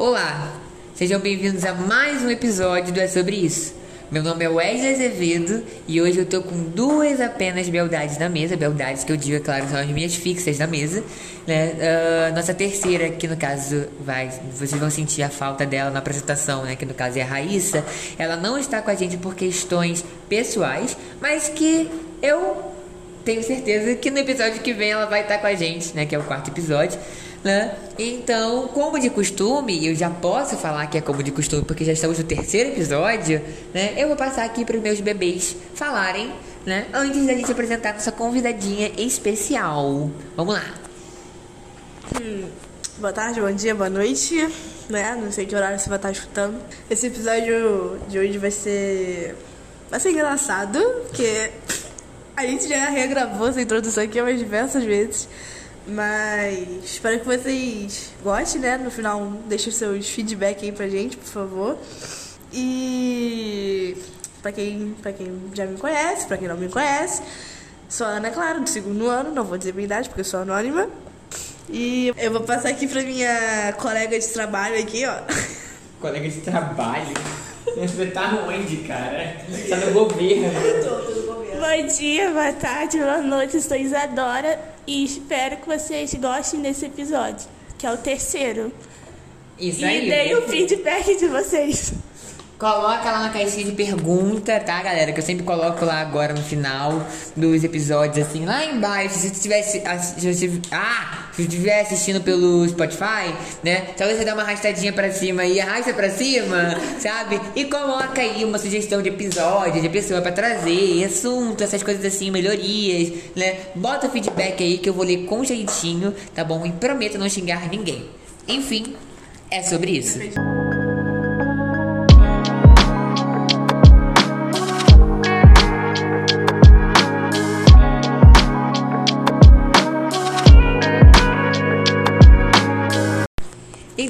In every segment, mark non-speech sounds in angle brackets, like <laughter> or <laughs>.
Olá, sejam bem-vindos a mais um episódio do É Sobre Isso. Meu nome é Wesley Azevedo e hoje eu tô com duas apenas beldades na mesa. Beldades que eu digo, é claro, são as minhas fixas na mesa. Né? Uh, nossa terceira, que no caso vai, vocês vão sentir a falta dela na apresentação, né? Que no caso é a Raíssa. Ela não está com a gente por questões pessoais, mas que eu tenho certeza que no episódio que vem ela vai estar com a gente, né? Que é o quarto episódio né? Então, como de costume, eu já posso falar que é como de costume porque já estamos no terceiro episódio, né? Eu vou passar aqui para os meus bebês falarem, né? Antes da gente apresentar nossa convidadinha especial. Vamos lá. Hum, boa tarde, bom dia, boa noite, né? Não sei que horário você vai estar escutando. Esse episódio de hoje vai ser vai ser engraçado, porque a gente já regravou essa introdução aqui umas diversas vezes. Mas espero que vocês gostem, né? No final, deixem seus feedback aí pra gente, por favor. E pra quem, pra quem já me conhece, pra quem não me conhece, sou a Ana Clara, do segundo ano, não vou dizer minha idade porque eu sou anônima. E eu vou passar aqui pra minha colega de trabalho aqui, ó. Colega de trabalho? Você tá onde, cara? Tá no governo. Eu tô, tô no governo. Bom dia, boa tarde, boa noite, eu sou Isadora e espero que vocês gostem desse episódio, que é o terceiro. Isso aí. E dei o feedback de vocês. Coloca lá na caixinha de pergunta, tá, galera? Que eu sempre coloco lá agora no final dos episódios, assim, lá embaixo. Se você estivesse. Ah! Se estiver assistindo pelo Spotify, né? Só você dá uma arrastadinha pra cima e arrasta pra cima, sabe? E coloca aí uma sugestão de episódio, de pessoa pra trazer, assunto, essas coisas assim, melhorias, né? Bota feedback aí que eu vou ler com jeitinho, tá bom? E prometo não xingar ninguém. Enfim, é sobre isso.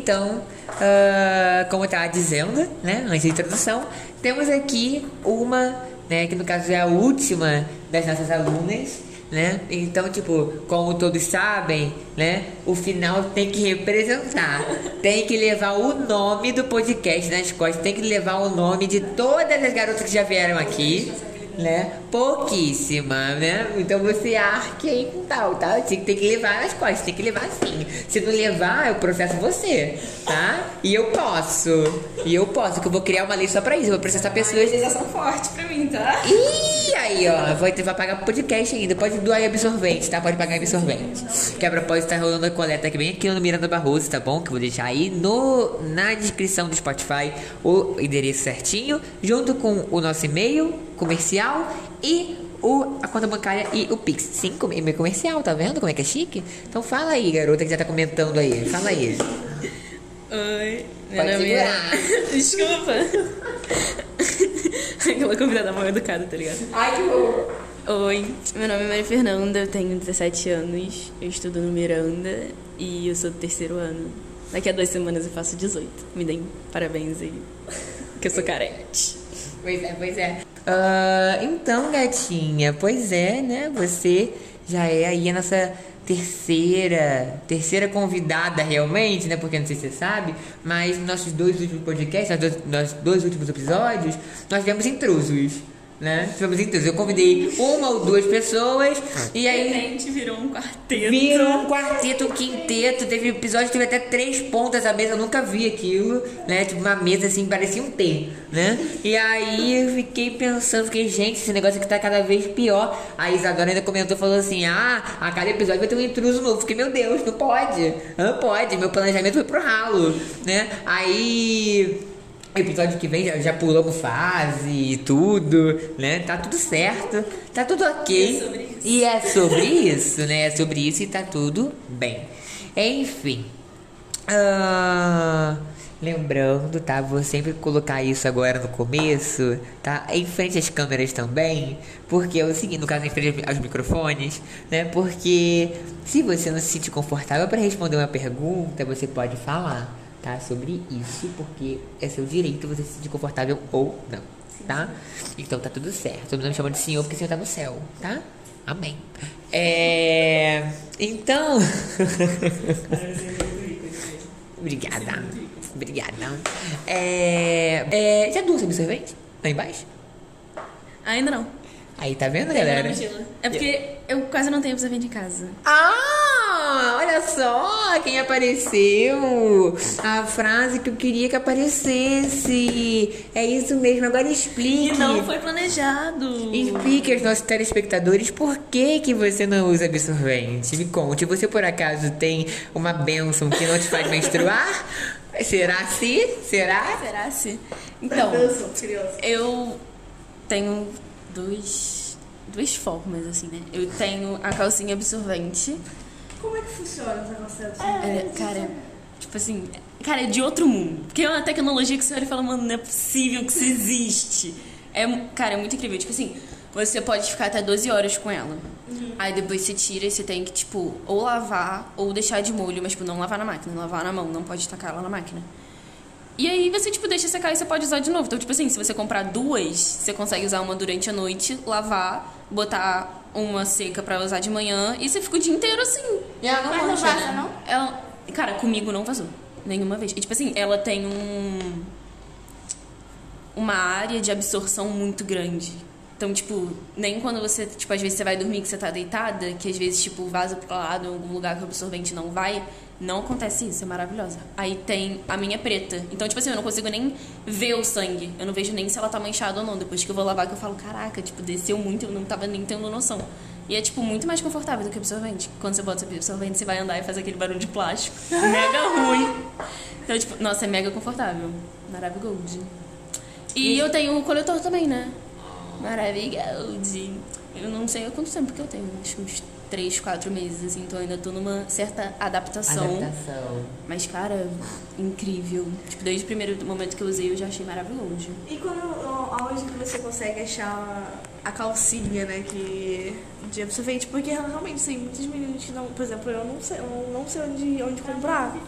Então, uh, como eu estava dizendo, né, antes da introdução, temos aqui uma, né, que no caso é a última das nossas alunas, né? Então, tipo, como todos sabem, né, o final tem que representar, <laughs> tem que levar o nome do podcast nas costas, tem que levar o nome de todas as garotas que já vieram aqui né? Pouquíssima, né? Então você arque aí com tal, tá? Tem, tem que levar nas costas, tem que levar assim. Se não levar, eu processo você, tá? E eu posso. E eu posso, que eu vou criar uma lei só pra isso. Eu vou processar pessoas. Uma forte pra mim, tá? Ih, aí, ó. Vai, vai pagar podcast ainda. Pode doar absorvente, tá? Pode pagar absorvente. Que a propósito tá rolando a coleta aqui bem aqui no Miranda Barroso, tá bom? Que eu vou deixar aí no, na descrição do Spotify o endereço certinho, junto com o nosso e-mail comercial e o, a conta bancária e o Pix. Sim, e-mail comercial, tá vendo como é que é chique? Então fala aí, garota que já tá comentando aí. Fala aí. Oi, meu Pode nome é... <laughs> Desculpa. <laughs> Aquela convidada mal educada, tá ligado? Ai, que bom. Oi, meu nome é Maria Fernanda, eu tenho 17 anos, eu estudo no Miranda e eu sou do terceiro ano. Daqui a duas semanas eu faço 18. Me deem parabéns aí, que eu sou carente. Pois é, pois é. Uh, então, gatinha, pois é, né? Você já é aí a nossa terceira, terceira convidada realmente, né? Porque não sei se você sabe, mas nos nossos dois últimos podcasts, nos dois, nos dois últimos episódios, nós tivemos intrusos né? Tivemos intrusos. Eu convidei uma ou duas pessoas e aí. De repente virou um quarteto. Virou um quarteto, um quinteto. Teve episódio que teve até três pontas a mesa, eu nunca vi aquilo, né? Tipo, uma mesa assim, parecia um T, né? E aí eu fiquei pensando, fiquei, gente, esse negócio aqui tá cada vez pior. A Isadora ainda comentou, falou assim: ah, a cada episódio vai ter um intruso novo. Fiquei, meu Deus, não pode. Não pode. Meu planejamento foi pro ralo, né? Aí episódio que vem já, já pulamos fase e tudo, né? Tá tudo certo, tá tudo ok. E é sobre isso, né? É sobre isso e tá tudo bem. Enfim. Uh, lembrando, tá? Vou sempre colocar isso agora no começo, tá? Em frente às câmeras também, porque é o seguinte, no caso em frente aos microfones, né? Porque se você não se sentir confortável para responder uma pergunta, você pode falar tá? Sobre isso, porque é seu direito você se sentir confortável ou não, tá? Então tá tudo certo. Mundo me chama de senhor porque o senhor tá no céu, tá? Amém. É... Então. <laughs> Obrigada. Obrigada. É, é, já duas absorvente? Lá embaixo? Ainda não. Aí, tá vendo, galera? É porque eu quase não tenho absorvente em casa. Ah, olha só quem apareceu. A frase que eu queria que aparecesse. É isso mesmo, agora explique. E não foi planejado. Explique aos nossos telespectadores por que, que você não usa absorvente. Me conte, você por acaso tem uma bênção que não te faz menstruar? <laughs> Será se? Será? Será se? Então, eu tenho dois, duas formas, assim, né? Eu tenho a calcinha absorvente. Como é que funciona essa concepção? É, cara, tipo assim, cara, é de outro mundo. Porque é uma tecnologia que você olha e fala, mano, não é possível que isso existe. É, cara, é muito incrível. Tipo assim, você pode ficar até 12 horas com ela. Aí depois você tira e você tem que, tipo, ou lavar ou deixar de molho, mas, tipo, não lavar na máquina, lavar na mão, não pode tacar ela na máquina. E aí você, tipo, deixa secar e você pode usar de novo. Então, tipo assim, se você comprar duas, você consegue usar uma durante a noite, lavar, botar uma seca pra usar de manhã e você fica o dia inteiro assim. E ela não mancha, vaza, né? não? Ela, cara, comigo não vazou. Nenhuma vez. E, tipo assim, ela tem um. Uma área de absorção muito grande. Então, tipo, nem quando você, tipo, às vezes você vai dormir que você tá deitada, que às vezes, tipo, vaza pro lado, em algum lugar que o absorvente não vai, não acontece isso, é maravilhosa. Aí tem a minha preta. Então, tipo assim, eu não consigo nem ver o sangue. Eu não vejo nem se ela tá manchada ou não. Depois que eu vou lavar, que eu falo, caraca, tipo, desceu muito, eu não tava nem tendo noção. E é, tipo, muito mais confortável do que absorvente. Quando você bota absorvente, você vai andar e faz aquele barulho de plástico. <laughs> mega ruim. Então, tipo, nossa, é mega confortável. Maravigold. E, eu tenho o coletor também, né? Maravigold. Eu não sei há quanto tempo que eu tenho. Acho uns 3, 4 meses, assim. Então ainda tô numa certa adaptação. Adaptação. Mas, cara, incrível. Tipo, desde o primeiro momento que eu usei, eu já achei maravilhoso. E quando, aonde que você consegue achar a calcinha, né, que de absorvente? Porque realmente tem muitos meninos que não, por exemplo, eu não sei, eu não sei onde, onde comprar. É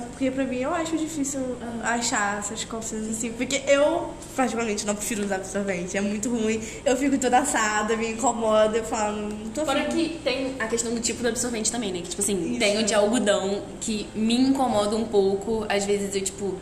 porque pra mim eu acho difícil achar essas calcinhas assim, porque eu particularmente não prefiro usar absorvente, é muito ruim. Eu fico toda assada, me incomoda, eu falo, não tô Fora afim. que tem a questão do tipo do absorvente também, né? Que, tipo assim, Isso. tem o de algodão que me incomoda um pouco. Às vezes eu, tipo,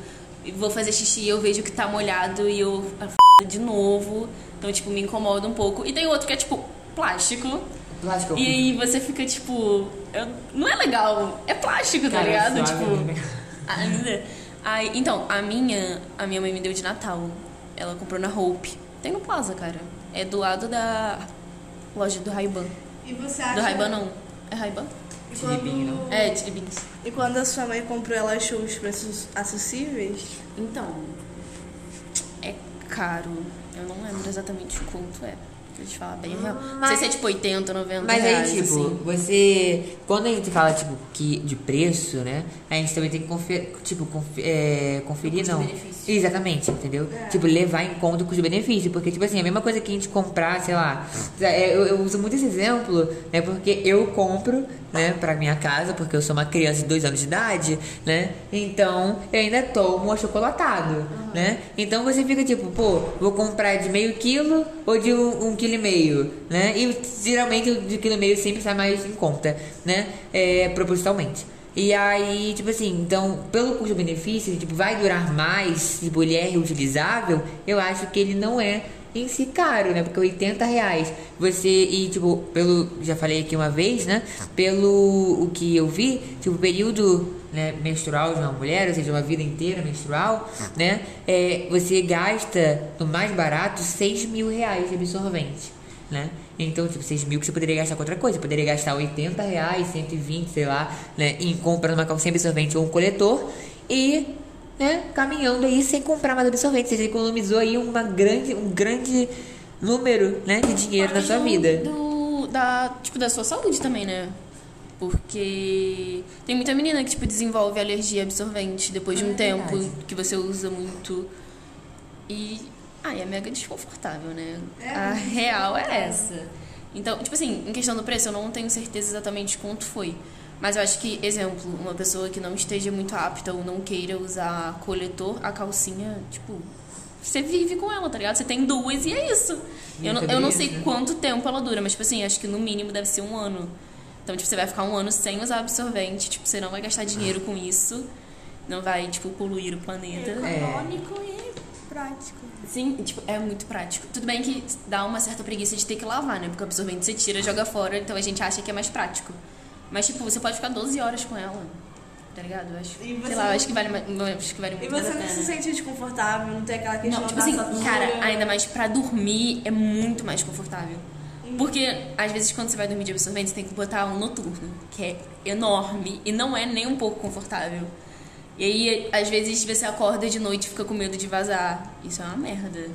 vou fazer xixi eu vejo que tá molhado e eu a f... de novo. Então, tipo, me incomoda um pouco. E tem outro que é, tipo, plástico. Plástico. E aí você fica, tipo... eu- Não é legal. É plástico, tá Cara, ligado? suave, tipo... né? <laughs> Ainda. Aí, então, a minha... A minha mãe me deu de Natal. Ela comprou na Hope. Tem no Plaza, cara. É do lado da loja do Ray-Ban. E você acha Do Ray-Ban não. É Ray-Ban? e Tiribinho, quando- É, Tiribins. E quando a sua mãe comprou, ela achou os preços acessíveis? Então, é caro. Eu não lembro exatamente o quanto é. Eu te falar bem real. Não sei se é tipo 80, 90 Mas reais, aí, tipo, assim. você. Quando a gente fala, tipo, que de preço, né? A gente também tem que confer, tipo, confer, é, conferir, não. Exatamente, entendeu? Tipo, levar em conta o custo-benefício. Porque, tipo assim, a mesma coisa que a gente comprar, sei lá. é, Eu, eu uso muito esse exemplo, né? Porque eu compro, né, pra minha casa, porque eu sou uma criança de dois anos de idade, né? Então, eu ainda tomo achocolatado, né? Então você fica tipo, pô, vou comprar de meio quilo ou de um, um quilo e meio, né? E geralmente o de quilo meio sempre sai mais em conta, né? É, proporcionalmente. E aí, tipo assim, então, pelo custo-benefício, tipo, vai durar mais, tipo, ele é reutilizável, eu acho que ele não é em si caro, né? Porque 80 reais. Você, e tipo, pelo. Já falei aqui uma vez, né? Pelo o que eu vi, tipo, o período né, menstrual de uma mulher, ou seja, uma vida inteira menstrual, né? É, você gasta no mais barato 6 mil reais de absorvente. Né? Então, tipo, 6 mil que você poderia gastar com outra coisa. Você poderia gastar 80 reais, 120, sei lá, né? Em comprando uma calcinha absorvente ou um coletor. E né, caminhando aí sem comprar mais absorvente. Você economizou aí uma grande, um grande número né, de dinheiro na sua vida. Do, da, tipo, da sua saúde também, né? Porque tem muita menina que, tipo, desenvolve alergia a absorvente depois de um É tempo verdade. que você usa muito. E. Ah, é mega desconfortável, né? a real é essa. Então, tipo assim, em questão do preço, eu não tenho certeza exatamente quanto foi. Mas eu acho que, exemplo, uma pessoa que não esteja muito apta ou não queira usar coletor, a calcinha, tipo, você vive com ela, tá ligado? Você tem duas e é isso. Eu não, eu não sei quanto tempo ela dura, mas, tipo assim, acho que no mínimo deve ser um ano. Então, tipo, você vai ficar um ano sem usar absorvente, tipo, você não vai gastar dinheiro com isso. não vai, tipo, poluir o planeta. Econômico e prático. Sim, tipo, é muito prático. Tudo bem que dá uma certa preguiça de ter que lavar, né? Porque o absorvente você tira, joga fora, então a gente acha que é mais prático. Mas, tipo, você pode ficar 12 horas com ela. Tá ligado? Eu acho, E você sei lá, não- acho que vale, mais- acho que vale E muito você mais a não se sente desconfortável, não tem aquela questão Não, tipo assim, cara, ainda mais pra dormir é muito mais confortável. Porque, às vezes, quando você vai dormir de absorvente, você tem que botar um noturno, que é enorme e não é nem um pouco confortável. E aí, às vezes, você acorda de noite e fica com medo de vazar. Isso é uma merda.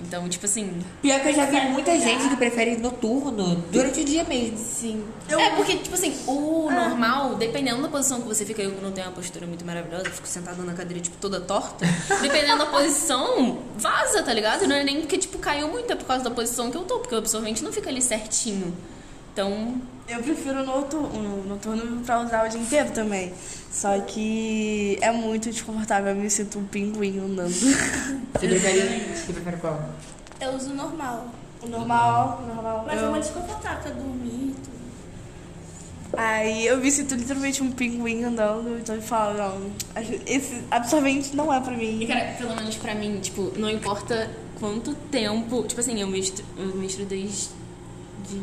Então, tipo assim. Pior que eu já vi muita gente que prefere noturno durante o dia mesmo. Sim. É porque, tipo assim, o normal, dependendo da posição que você fica, eu que não tenho uma postura muito maravilhosa, eu fico sentada na cadeira, tipo, toda torta. <laughs> dependendo da posição, vaza, tá ligado? Não é nem porque, tipo, caiu muito, é por causa da posição que eu tô, porque o absorvente não fica ali certinho. Então, Eu prefiro noturno, noturno pra usar o dia inteiro também. Só que é muito desconfortável, eu me sinto um pinguim andando. <laughs> Você prefere, você prefere qual? Eu uso normal. O normal, o normal. Mas é eu... mais desconfortável pra dormir e tudo. Aí eu me sinto literalmente um pinguim andando, então eu falo, não, esse absorvente não é pra E, mim. cara, pelo menos pra mim, tipo, não importa quanto tempo. Tipo assim, eu menstru, eu menstruo desde. De,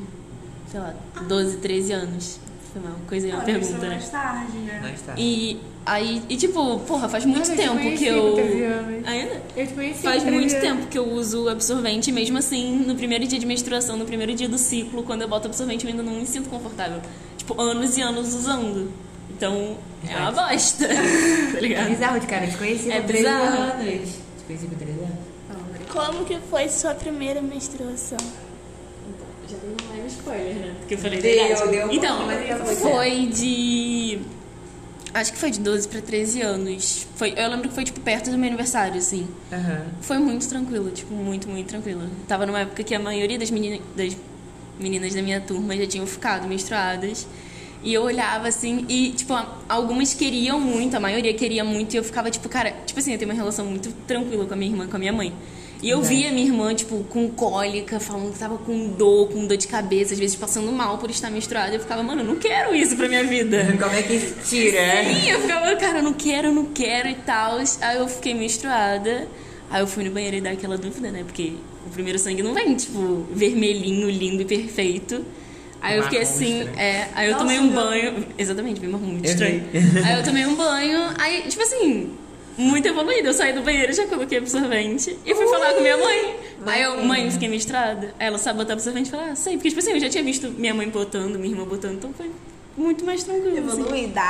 sei lá, 12, 13 anos. Foi uma coisa, uma pergunta, né? tarde, né? Não está. E aí, e tipo, porra, faz muito eu te tempo conheci que eu. 13 anos. Ainda? Eu te conheci. Faz com 13 muito anos. tempo que eu uso absorvente, mesmo assim, no primeiro dia de menstruação, no primeiro dia do ciclo, quando eu boto absorvente, eu ainda não me sinto confortável. Tipo, anos e anos usando. Então, é uma bosta. <laughs> tá É ligado? bizarro de cara, te conheci É com 13 bizarro. anos. Te conheci com 13 anos. Como que foi sua primeira menstruação? Já dei um leve spoiler, né? Porque eu falei Deu, da idade. deu Então, foi de. Acho que foi de 12 pra 13 anos. Foi, eu lembro que foi, tipo, perto do meu aniversário, assim. Aham. Foi muito tranquilo, tipo, muito, muito tranquilo. Tava numa época que a maioria das, menina, das meninas da minha turma já tinham ficado menstruadas. E eu olhava assim, e, tipo, algumas queriam muito, a maioria queria muito, e eu ficava, tipo, cara, tipo assim, eu tenho uma relação muito tranquila com a minha irmã, com a minha mãe. E eu via minha irmã, tipo, com cólica, falando que tava com dor, com dor de cabeça, às vezes passando mal por estar menstruada. Eu ficava, mano, eu não quero isso pra minha vida. <laughs> Como é que tira? Sim, eu ficava, cara, eu não quero, eu não quero e tal. Aí eu fiquei menstruada. Aí eu fui no banheiro e dar aquela dúvida, né? Porque o primeiro sangue não vem, tipo, vermelhinho, lindo e perfeito. Aí eu fiquei assim, estranho. é, aí eu Nossa, tomei um banho. Exatamente, bem marrom, muito Eu estranho. <laughs> Aí eu tomei um banho, aí, tipo assim, muito evoluído. Eu saí do banheiro, já coloquei absorvente e fui falar com minha mãe. Aí eu, mãe, fiquei menstruada. Aí ela sabe botar absorvente e falar, ah, sei. Porque, tipo assim, eu já tinha visto minha mãe botando, minha irmã botando, então foi muito mais tranquilo. assim. Evoluída.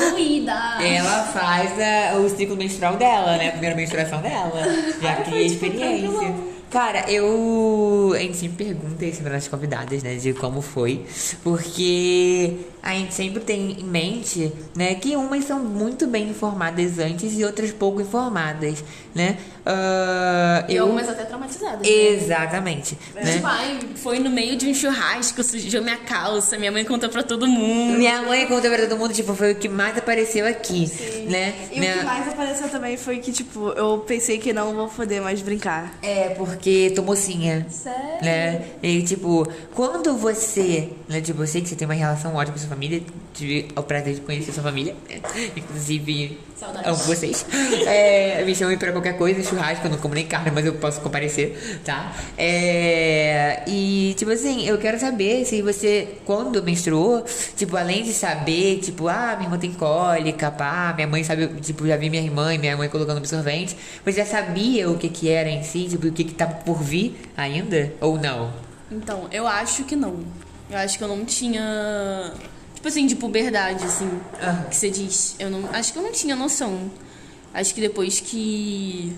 Evoluída. Ela faz a- o ciclo menstrual dela, né? A primeira menstruação dela. <laughs> Já cria experiência. Cara, eu. A gente sempre pergunta isso para as convidadas, né? De como foi. Porque a gente sempre tem em mente, né? Que umas são muito bem informadas antes e outras pouco informadas, né? Ah, E algumas até traumatizadas. né? Exatamente. Né? Tipo, ai, foi no meio de um churrasco, sujou minha calça, minha mãe contou pra todo mundo. Minha mãe contou pra todo mundo, tipo, foi o que mais apareceu aqui, né? E Minha- o que mais apareceu também foi que, tipo, eu pensei que não vou poder mais brincar. É, porque tô mocinha. Sério? Né? E, tipo, quando você, né, tipo, eu sei que você tem uma relação ótima com sua família, tive o prazer de conhecer sua família, <laughs> inclusive, Saudades. amo vocês. É, me chamem pra qualquer coisa, churrasco, eu não como nem carne, mas eu posso comparecer, tá? É, e, tipo assim, eu quero saber se você, quando menstruou, tipo, além de saber, tipo, ah, minha irmã tem cólica, pá, minha mãe sabe, tipo, já vi minha irmã e minha mãe colocando absorvente, você já sabia o que que era em si, tipo, o que que tava por vir ainda, ou não? Então, eu acho que não. Eu acho que eu não tinha. Tipo assim, de puberdade, assim, que você diz. Eu não. Acho que eu não tinha noção. Acho que depois que.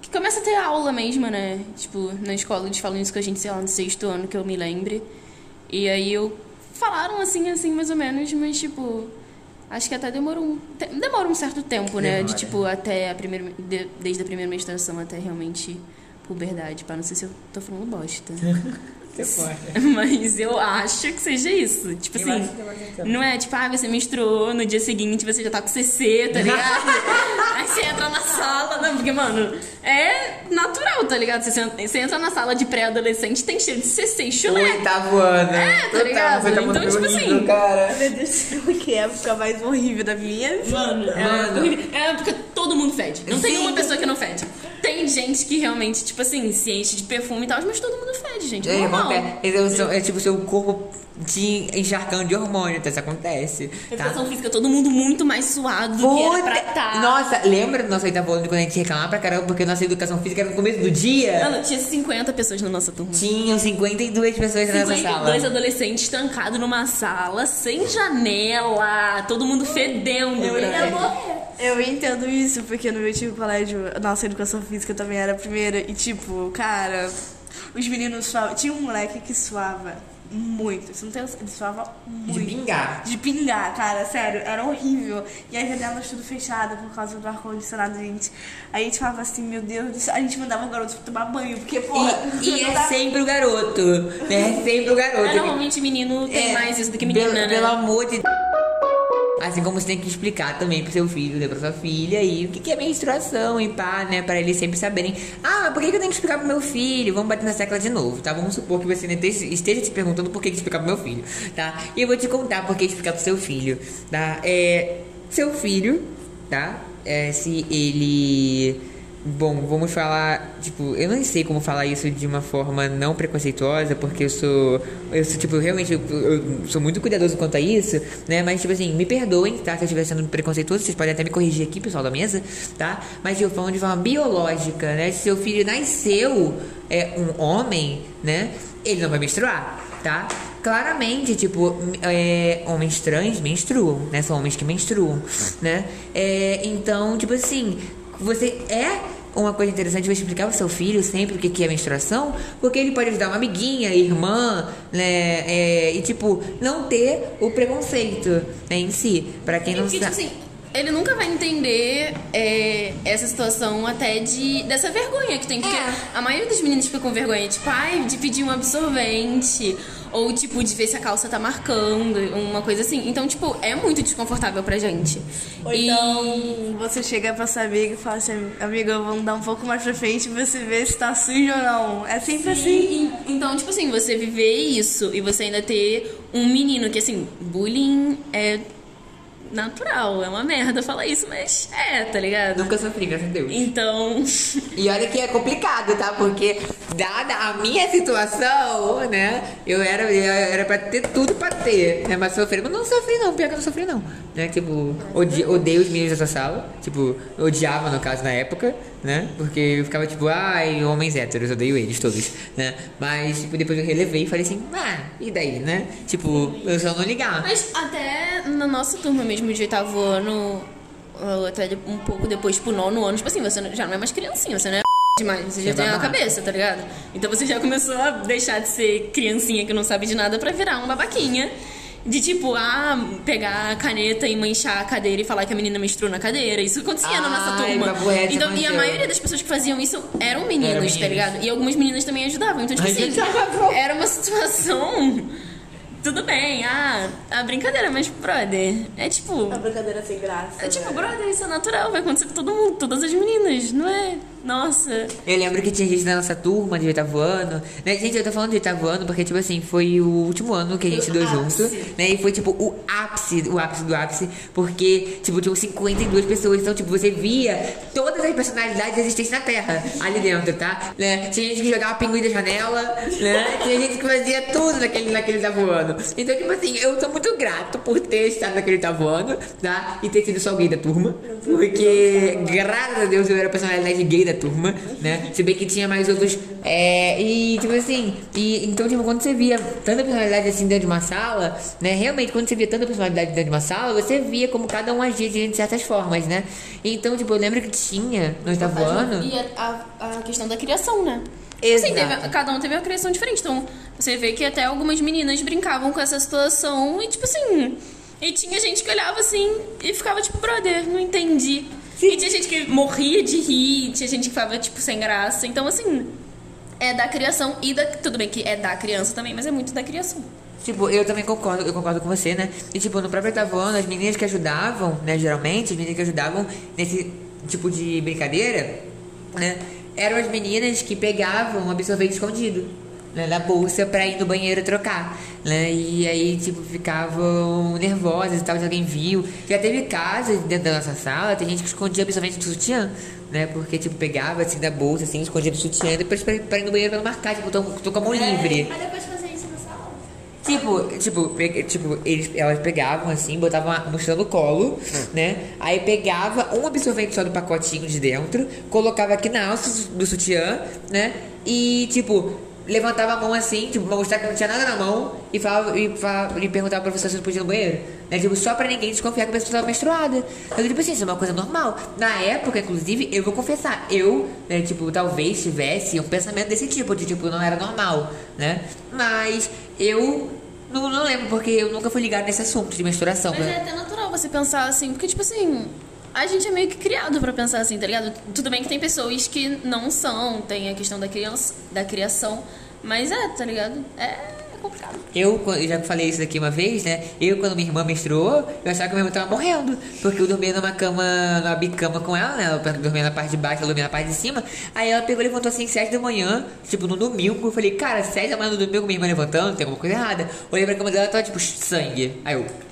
Que começa a ter aula mesmo, né? Tipo, na escola eles falam isso com a gente, sei lá, no sexto ano que eu me lembre. E aí eu. Falaram assim, assim, mais ou menos, mas tipo. Acho que até demorou um. Demora um certo tempo, né? Demora. De tipo, até a primeira. de- desde a primeira menstruação até realmente puberdade. Pá, não sei se eu tô falando bosta. <laughs> <laughs> Mas eu acho que seja isso. Tipo Eu assim, que ser não é tipo, ah, você menstruou, no dia seguinte você já tá com CC, tá ligado? <laughs> Aí você entra na sala. Não, porque, mano, é natural, tá ligado? Você, entra na sala de pré-adolescente, tem cheiro de CC e chulé. Oitavo ano. É, tá ligado? Tá Então, tipo horrível, assim, cara. Meu Deus do céu, que época mais horrível da minha vida. Mano, é, Mano. horrível. é porque todo mundo fede. Não tem Sim. uma pessoa que não fede. Tem gente que realmente, tipo assim, se enche de perfume e tal, mas todo mundo fede, gente. É, normal. É, o seu- é tipo seu corpo te encharcando de hormônio, então isso acontece. Tá? Educação física, todo mundo muito mais suado do que era pra Puta- estar. Nossa, lembra do nosso de quando a gente reclamava pra caramba porque nossa educação física era no começo do dia? Mano, tinha 50 pessoas na nossa turma. Tinham 52 pessoas nessa 52 sala. adolescentes trancados numa sala, sem janela, todo mundo fedendo. Eu brother. entendo, eu entendo isso, porque no meu antigo colégio, a nossa educação física também era a primeira. E tipo, cara, os meninos suavam. Tinha um moleque que suava muito. Você não tem Ele suava muito. De pingar. De pingar, cara, sério, era horrível. E as janelas tudo fechadas por causa do ar-condicionado, gente. Aí a gente falava assim, meu Deus do céu. A gente mandava o garoto tomar banho, porque, porra. E, <laughs> e é dá- sempre o garoto. Né? É sempre o garoto. É, normalmente menino tem É, mais isso do que menina, pelo, né? Pelo amor de Assim como você tem que explicar também pro seu filho, né, pra sua filha, e o que, que é menstruação e pá, né, pra eles sempre saberem. Ah, por que, que eu tenho que explicar pro meu filho? Vamos bater na tecla de novo, tá? Vamos supor que você esteja esteja se perguntando por que, que explicar pro meu filho, tá? E eu vou te contar por que explicar pro seu filho, tá? É, seu filho, tá? É, se ele Bom, vamos falar, tipo, eu não sei como falar isso de uma forma não preconceituosa, porque eu sou, eu sou, tipo, realmente, eu, eu sou muito cuidadoso quanto a isso, né, mas, tipo assim, me perdoem, tá, se eu estiver sendo preconceituoso, vocês podem até me corrigir aqui, pessoal da mesa, tá, mas eu falando de forma biológica, né, se seu filho nasceu é, um homem, né, ele não vai menstruar, tá, claramente, tipo, é, homens trans menstruam, né, são homens que menstruam, né, é, então, tipo assim, você é uma coisa interessante você explicar pro seu filho sempre o que que é menstruação, porque ele pode ajudar uma amiguinha, irmã, né? é, e tipo, não ter o preconceito né, em si. Pra quem não Porque, tipo sabe. assim, ele nunca vai entender é, essa situação até de dessa vergonha que tem. Porque É. a maioria dos meninos fica com vergonha, tipo, ai, de pedir um absorvente. Ou, tipo, de ver se a calça tá marcando, uma coisa assim. Então, tipo, é muito desconfortável pra gente. Ou E- então você chega pra sua amiga e fala assim, amiga, vamos dar um pouco mais pra frente e você vê se tá sujo ou não. É sempre assim. E- Então, tipo assim, você viver isso e você ainda ter um menino que, assim, bullying é natural, é uma merda falar isso, mas é, tá ligado? Nunca sofri, graças a Deus. Então, <laughs> E olha que é complicado, tá? Porque, dada a minha situação, né? Eu era, eu era pra ter tudo pra ter, né? Mas sofrer. Mas não sofri, não. Pior que eu não sofri, não. Né? Tipo, odi odeio os meninos dessa sala. Tipo, odiava, no caso, na época, né? Porque eu ficava tipo, ai, homens héteros, odeio eles todos, né? Mas, tipo, depois eu relevei e falei assim, ah, e daí, né? Tipo, eu só não ligar. mas até na nossa turma mesmo de oitavo ano, ou até um pouco depois pro nono ano, tipo assim, você já não é mais criancinha, você não é <laughs> demais, você já tem a cabeça, tá ligado? Então você já começou a deixar de ser criancinha que não sabe de nada pra virar uma babaquinha. De tipo, ah, pegar a caneta e manchar a cadeira e falar que a menina menstruou na cadeira. Isso acontecia na nossa turma. Então, e a maioria das pessoas que faziam isso eram meninos, Eram tá ligado? E algumas meninas também ajudavam. Então, tipo assim, era uma situação. Tudo bem, ah, a brincadeira, mas, brother, é tipo. A brincadeira sem graça. É tipo, né? brother, isso é natural, vai acontecer com todo mundo, todas as meninas, não é? Nossa. Eu lembro que tinha gente na nossa turma de oitavo ano. Né? Gente, eu tô falando de oitavo ano porque, tipo assim, foi o último ano que a gente ápice. junto. Né? E foi, tipo, o ápice, o ápice do ápice. Porque, tipo, tinham 52 pessoas. Então, tipo, você via todas as personalidades existentes na Terra ali dentro, tá? Né? Tinha gente que jogava pinguim da janela, né? Tinha gente que fazia tudo naquele, naquele oitavo ano. Então, tipo assim, eu sou muito grato por ter estado naquele oitavo ano, tá? E ter sido só gay da turma. Porque, graças a Deus, eu era a personalidade gay da turma, né? Se bem que tinha mais outros. É, e, tipo assim, e, então, tipo, quando você via tanta personalidade assim dentro de uma sala, né? Realmente, quando você via tanta personalidade dentro de uma sala, você via como cada um agia de certas formas, né? Então, tipo, eu lembro que tinha no oitavo ano. E a, a, a questão da criação, né? Assim, Exato. teve- cada um teve uma criação diferente. Então, você vê que até algumas meninas brincavam com essa situação e, tipo assim. E tinha gente que olhava assim e ficava tipo, brother, não entendi. E tinha gente que morria de rir, tinha gente que ficava, tipo, sem graça. Então, assim. é da criação e da. Tudo bem que é da criança também, mas é muito da criação. Tipo, eu também concordo, eu concordo com você, né? E tipo, no próprio oitavo ano, as meninas que ajudavam, né, geralmente, as meninas que ajudavam nesse tipo de brincadeira, né, eram as meninas que pegavam absorvente escondido. Né, na bolsa pra ir no banheiro trocar, né? E aí, tipo, ficavam nervosas e tal, se alguém viu. Já teve casos dentro da nossa sala, tem gente que escondia absorvente do sutiã, né? Porque, tipo, pegava assim da bolsa, assim, escondia do sutiã, depois pra, pra ir no banheiro pra não marcar, tipo, tô, tô com a mão livre. Mas depois fazer isso na sala. Tipo, tipo, pe- tipo eles, elas pegavam assim, botavam a mochila no colo, né? Aí pegava um absorvente só do pacotinho de dentro, colocava aqui na alça do sutiã, né? E, tipo, levantava a mão assim, tipo, pra mostrar que não tinha nada na mão e, falava, e, falava, e perguntava pra professor se não podia ir no banheiro. Né? Tipo, só pra ninguém desconfiar que a pessoa estava menstruada. Eu, tipo assim, isso é uma coisa normal. Na época, inclusive, eu vou confessar, eu, né, tipo, talvez tivesse um pensamento desse tipo, de tipo, não era normal, né? Mas eu não, não lembro, porque eu nunca fui ligado nesse assunto de menstruação. Mas né? é até natural você pensar assim, porque, tipo assim, a gente é meio que criado pra pensar assim, tá ligado? Tudo bem que tem pessoas que não são, tem a questão da criança, da criação, mas é, tá ligado? É Eu, eu já falei isso daqui uma vez, né? Eu, quando minha irmã menstruou, eu achava que minha irmã tava morrendo. Porque eu dormia numa cama, numa bicama com ela, né? Ela dormia na parte de baixo, ela dormia na parte de cima. Aí ela pegou e levantou assim, sete da manhã, tipo, no domingo. Eu falei, cara, sete da manhã no domingo, minha irmã levantando, tem alguma coisa errada. Olhei pra cama dela, tava tipo, sangue. Aí eu.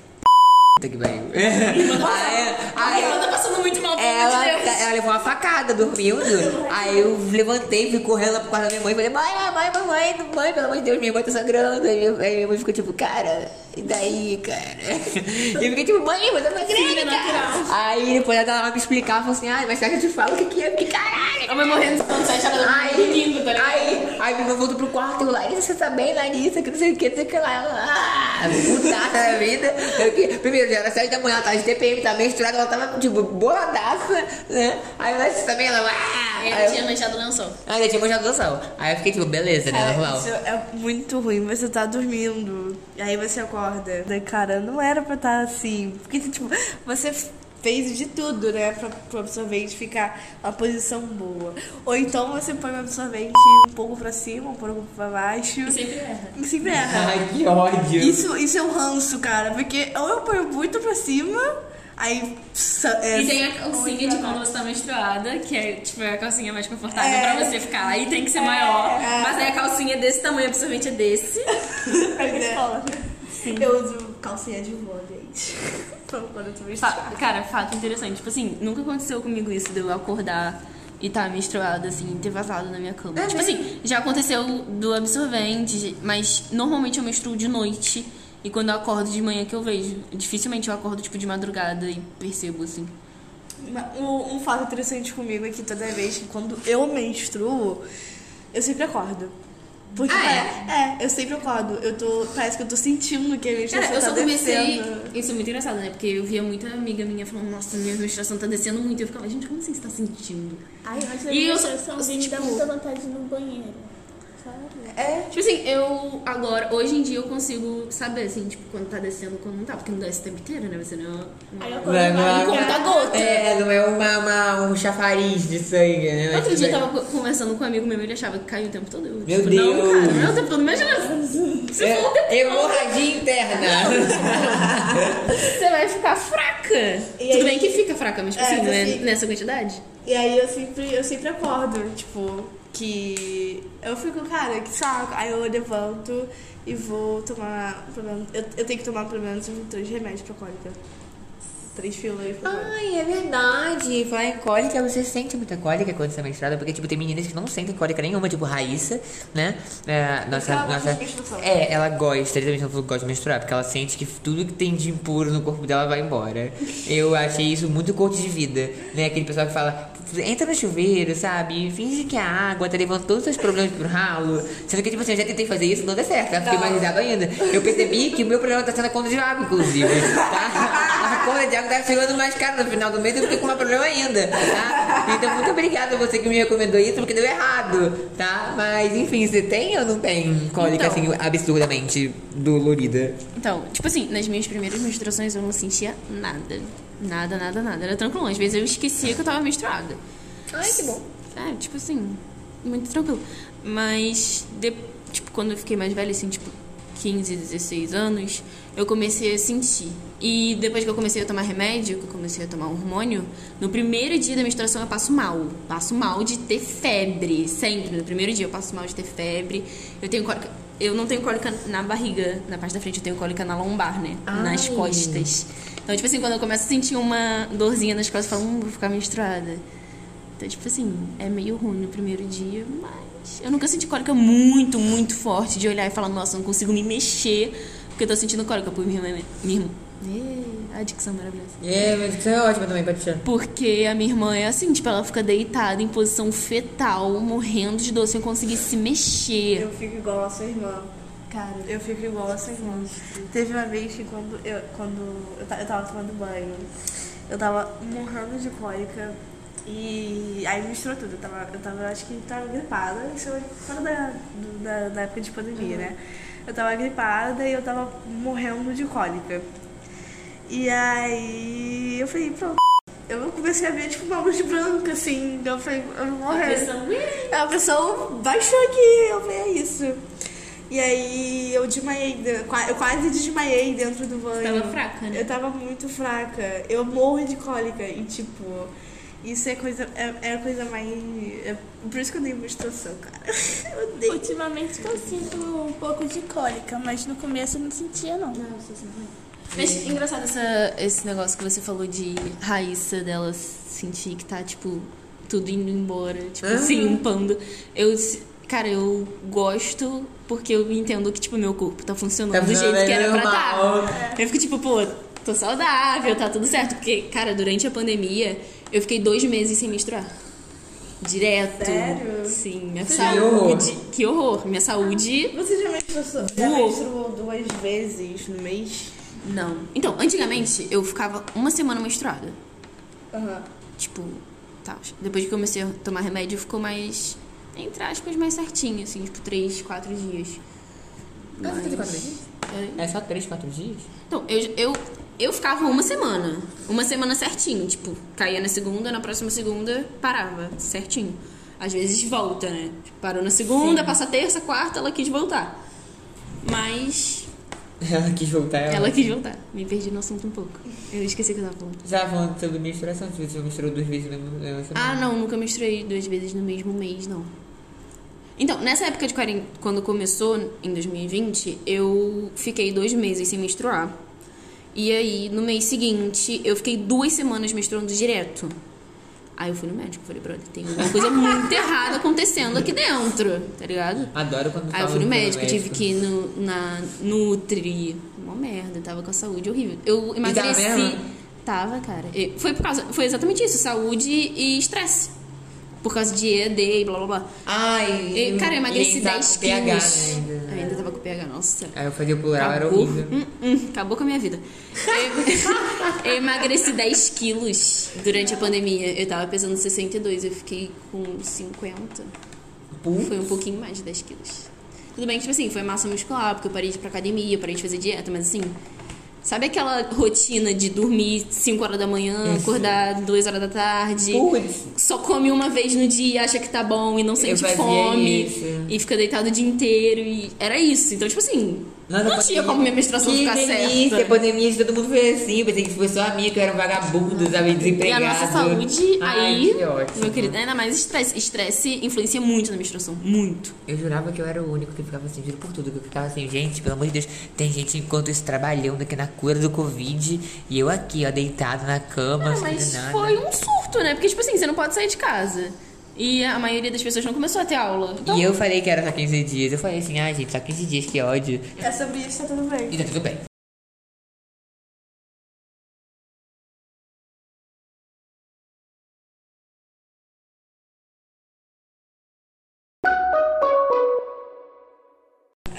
Puta que pariu. <laughs> Ela tá passando muito mal, pelo amor ela, de Deus. ela levou uma facada dormindo. Aí eu levantei, fui correndo lá pro quarto da minha mãe e falei, mãe, mãe, mãe, mãe, mãe, pelo amor de Deus, minha mãe tá sangrando. Aí minha, aí minha mãe ficou tipo, cara, e daí, cara? E eu fiquei tipo, mãe, mas eu não é acredito, natural. Aí depois ela me explicar, falou assim, ah, mas será que eu te falo o que que é? Eu fiquei, caralho. A mãe morrendo quando sai chorando Aí, dormindo, tá ligado? aí, aí irmã voltou pro quarto, eu, Larissa, você tá bem, Larissa, que não sei o que, não sei o que lá. Ela, ah, putaça da vida. Eu, primeiro, já era sete da manhã, ela tava de TPM, tava menstruada, ela tava, tipo, boladaça, né? Aí eu Larissa também, ela, ah. Ele Aí eu- tinha manchado o lençol. Aí eu tinha manjado do sol. Aí eu fiquei tipo, beleza, né, Cara, normal. isso é muito ruim. Você tá dormindo, aí você acorda. Daí, cara, não era pra estar assim. Porque, tipo, você fez de tudo, né? Pra, pro absorvente ficar uma posição boa. Ou então você põe o absorvente um pouco pra cima, um pouco pra baixo. E sempre erra. E sempre erra. <laughs> Ai, que ódio. Isso, isso é um ranço, cara. Porque ou eu ponho muito pra cima, aí. é, E tem a calcinha de quando você tá menstruada, que é tipo é a calcinha mais confortável É. pra você ficar. Aí tem que ser maior. É. Mas aí a calcinha é desse tamanho, o absorvente é desse. <laughs> pra escola. Eu uso calcinha de vó, gente. Quando eu tô menstruada. Cara, fato interessante. Tipo assim, nunca aconteceu comigo isso de eu acordar e estar menstruada, assim, e ter vazado na minha cama. É tipo assim, já aconteceu do absorvente, mas normalmente eu menstruo de noite. E quando eu acordo de manhã que eu vejo. Dificilmente eu acordo, tipo, de madrugada e percebo, assim. Um, um fato interessante comigo é que toda vez que quando eu menstruo, eu sempre acordo. Porque Ah, é? eu sempre acordo. Eu tô, parece que eu tô sentindo que a menstruação Cara, eu tá só comecei. descendo. Isso é muito engraçado, né? Porque eu via muita amiga minha falando, nossa, minha menstruação tá descendo muito. E eu ficava, gente, como assim você tá sentindo? Ai, antes da E eu só- menstruação, eu, me dá tipo- muita vontade no banheiro. É. Tipo assim, eu agora, hoje em dia eu consigo saber, assim, tipo, quando tá descendo quando não tá. Porque não desce o tempo inteiro, né? Você não. Aí eu Não é, não é- e conta gota. É, não é uma, uma- um chafariz de sangue, né? Outro dia eu tava co- conversando com um amigo meu, ele achava que caiu o tempo todo. Eu, Meu tipo, Não, Deus. cara, não é o tempo todo. Imagina, se bem. for o tempo É, hemorragia interna. <laughs> você vai ficar fraca. E Tudo aí- bem que fica fraca, mas tipo É, assim, não é assim- nessa quantidade. E aí eu sempre, eu sempre acordo, tipo, que eu fico, cara, que saco. Aí eu levanto e vou tomar. menos- Eu, eu tenho que tomar pelo menos três remédios pra cólica. Três pílulas pra cólica. Ai, é verdade. Falar em cólica, você sente muita cólica quando você é menstruada? Porque, tipo, tem meninas que não sentem cólica nenhuma, tipo Raíssa, né? É, nossa, ela gosta nossa... menstruação. É, ela gosta, literalmente ela gosta de menstruar, porque ela sente que tudo que tem de impuro no corpo dela vai embora. Eu achei isso muito corte de vida, né? Aquele pessoal que fala, entra no chuveiro, sabe? Finge que a água tá levando todos os seus problemas pro ralo. Sendo que, tipo assim, eu já tentei fazer isso, não deu certo. Eu fiquei Não. mais risado ainda. Eu percebi que o meu problema tá sendo a conta de água, inclusive, tá? <laughs> A conta de água tá chegando mais cara no final do mês e eu fiquei com mais problema ainda, tá? Então, muito obrigada a você que me recomendou isso, porque deu errado, tá? Mas, enfim, você tem ou não tem cólica, Então. assim, absurdamente dolorida? Então, tipo assim, nas minhas primeiras menstruações eu não sentia nada. Nada, nada, nada. Era tranquilo. Às vezes eu esquecia que eu tava menstruada. Ai, que bom. É, tipo assim, muito tranquilo. Mas, de- tipo, quando eu fiquei mais velha, assim, tipo, 15, 16 anos, eu comecei a sentir. E depois que eu comecei a tomar remédio, que eu comecei a tomar hormônio, no primeiro dia da menstruação eu passo mal. Passo mal de ter febre. Sempre. No primeiro dia eu passo mal de ter febre. Eu tenho cólica. Eu não tenho cólica na barriga, na parte da frente, eu tenho cólica na lombar, né? Nas Ai. costas. Então, tipo assim, quando eu começo a sentir uma dorzinha nas costas, eu falo, hum, vou ficar menstruada. Então, tipo assim, é meio ruim no primeiro dia, mas eu nunca senti cólica muito, muito forte de olhar e falar, nossa, eu não consigo me mexer porque eu tô sentindo cólica. Por minha irmã. Minha irmã. Ê, a dicção maravilhosa. É, mas isso é ótimo também, Patricia. Porque a minha irmã é assim, tipo, ela fica deitada em posição fetal, morrendo de dor sem conseguir se mexer. Eu fico igual a sua irmã. Cara, Eu fico igual a. Teve uma vez que quando eu, quando eu, eu tava tomando banho, eu tava morrendo de cólica e aí misturou tudo. Eu tava, eu tava acho que tava gripada, isso foi fora da, da, da época de pandemia, né? Eu tava gripada e eu tava morrendo de cólica. E aí eu falei, pronto. Eu comecei a ver, tipo, uma luz branca, assim. Eu falei, eu vou morrer. A pressão baixou aqui, eu falei, é isso. E aí eu desmaiei, eu quase desmaiei dentro do banho. tava fraca, né? Eu tava muito fraca. Eu morro de cólica e tipo, isso é coisa. É, é a coisa mais. É, por isso que eu dei menstruação, cara. <laughs> Eu odeio. Ultimamente eu sinto um pouco de cólica, mas no começo eu não sentia, não. Mas engraçado essa, esse negócio que você falou de Raíssa dela sentir que tá, tipo, tudo indo embora, tipo, se limpando. Eu, cara, eu gosto porque eu entendo que, tipo, meu corpo tá funcionando Tá do jeito que era pra estar. Eu fico, tipo, pô, tô saudável, tá tudo certo. Porque, cara, durante a pandemia, eu fiquei dois meses sem menstruar. Direto. Sério? Sim, minha Que saúde. Que horror. Minha saúde Você já menstruou, já Voou. menstruou duas vezes no mês? Não. Então, antigamente eu ficava uma semana menstruada. Aham. Tipo, tal. Depois que eu comecei a tomar remédio, ficou mais, entre aspas, mais certinho, assim, tipo, três, quatro dias. Ah, você tem quatro dias? É. É só três, quatro dias? Então, eu, eu, eu ficava uma semana. Uma semana certinho. Tipo, caía na segunda, na próxima segunda, parava. Certinho. Às vezes volta, né? Tipo, parou na segunda, passa a terça, quarta, ela quis voltar. Mas <laughs> Ela quis voltar. ela quis voltar. Me perdi no assunto um pouco. Eu esqueci que eu tava falando. Já falando sobre menstruação, se você menstruou duas vezes na mesma semana. Ah, não, nunca menstruei duas vezes no mesmo mês, não. Então, nessa época de quarentena, quando começou, em 2020, eu fiquei dois meses sem menstruar. E aí, no mês seguinte, eu fiquei duas semanas menstruando direto. Aí eu fui no médico, falei, brother, tem alguma coisa muito <laughs> errada acontecendo aqui dentro, tá ligado? Adoro quando Aí eu fui no pelo médico, tive que ir no, na Nutri. Uma merda, tava com a saúde horrível. Eu emagreci. mesmo? Tava, cara. E Foi por causa. Foi exatamente isso, saúde e estresse. Por causa de ED e blá blá blá. Ai, E, cara, eu emagreci e tá 10 com pH, quilos. né, ainda. Eu ainda tava com pH, nossa. Aí eu fazia o plural, era horrível. Hum, hum, acabou com a minha vida. Eu, eu emagreci 10 quilos durante a pandemia. Eu tava pesando 62, eu fiquei com 50. Putz. Foi um pouquinho mais de 10 quilos. Tudo bem que, tipo assim, foi massa muscular, porque eu parei de ir pra academia, parei de fazer dieta, mas assim. Sabe aquela rotina de dormir 5 horas da manhã, Isso. acordar 2 horas da tarde? Putz. Só come uma vez no dia, acha que tá bom e não sente fome. isso. E fica deitado o dia inteiro. E era isso. Então, tipo assim, Nossa, não a tinha como minha menstruação que ficar delícia, certa. A pandemia de todo mundo foi assim. Pensei que foi só a minha, que eu era um vagabundo, sabe? E a Desempregado. nossa saúde, Ai, aí, que ótimo. meu querido, ainda mais estresse. Estresse influencia muito na menstruação. Muito. Eu jurava que eu era o único que ficava assim, juro por tudo. Que eu ficava assim, gente, pelo amor de Deus, tem gente enquanto isso trabalhando aqui na cura do Covid e eu aqui, ó, deitado na cama, Ah, mas nada. foi um surto, né? Porque, tipo assim, você não pode sair de casa. E a maioria das pessoas não começou a ter aula. Então, E eu falei que era só 15 dias. Eu falei assim, ai, gente, só 15 dias, que ódio. É sobre isso, tá tudo bem. E tá tudo bem.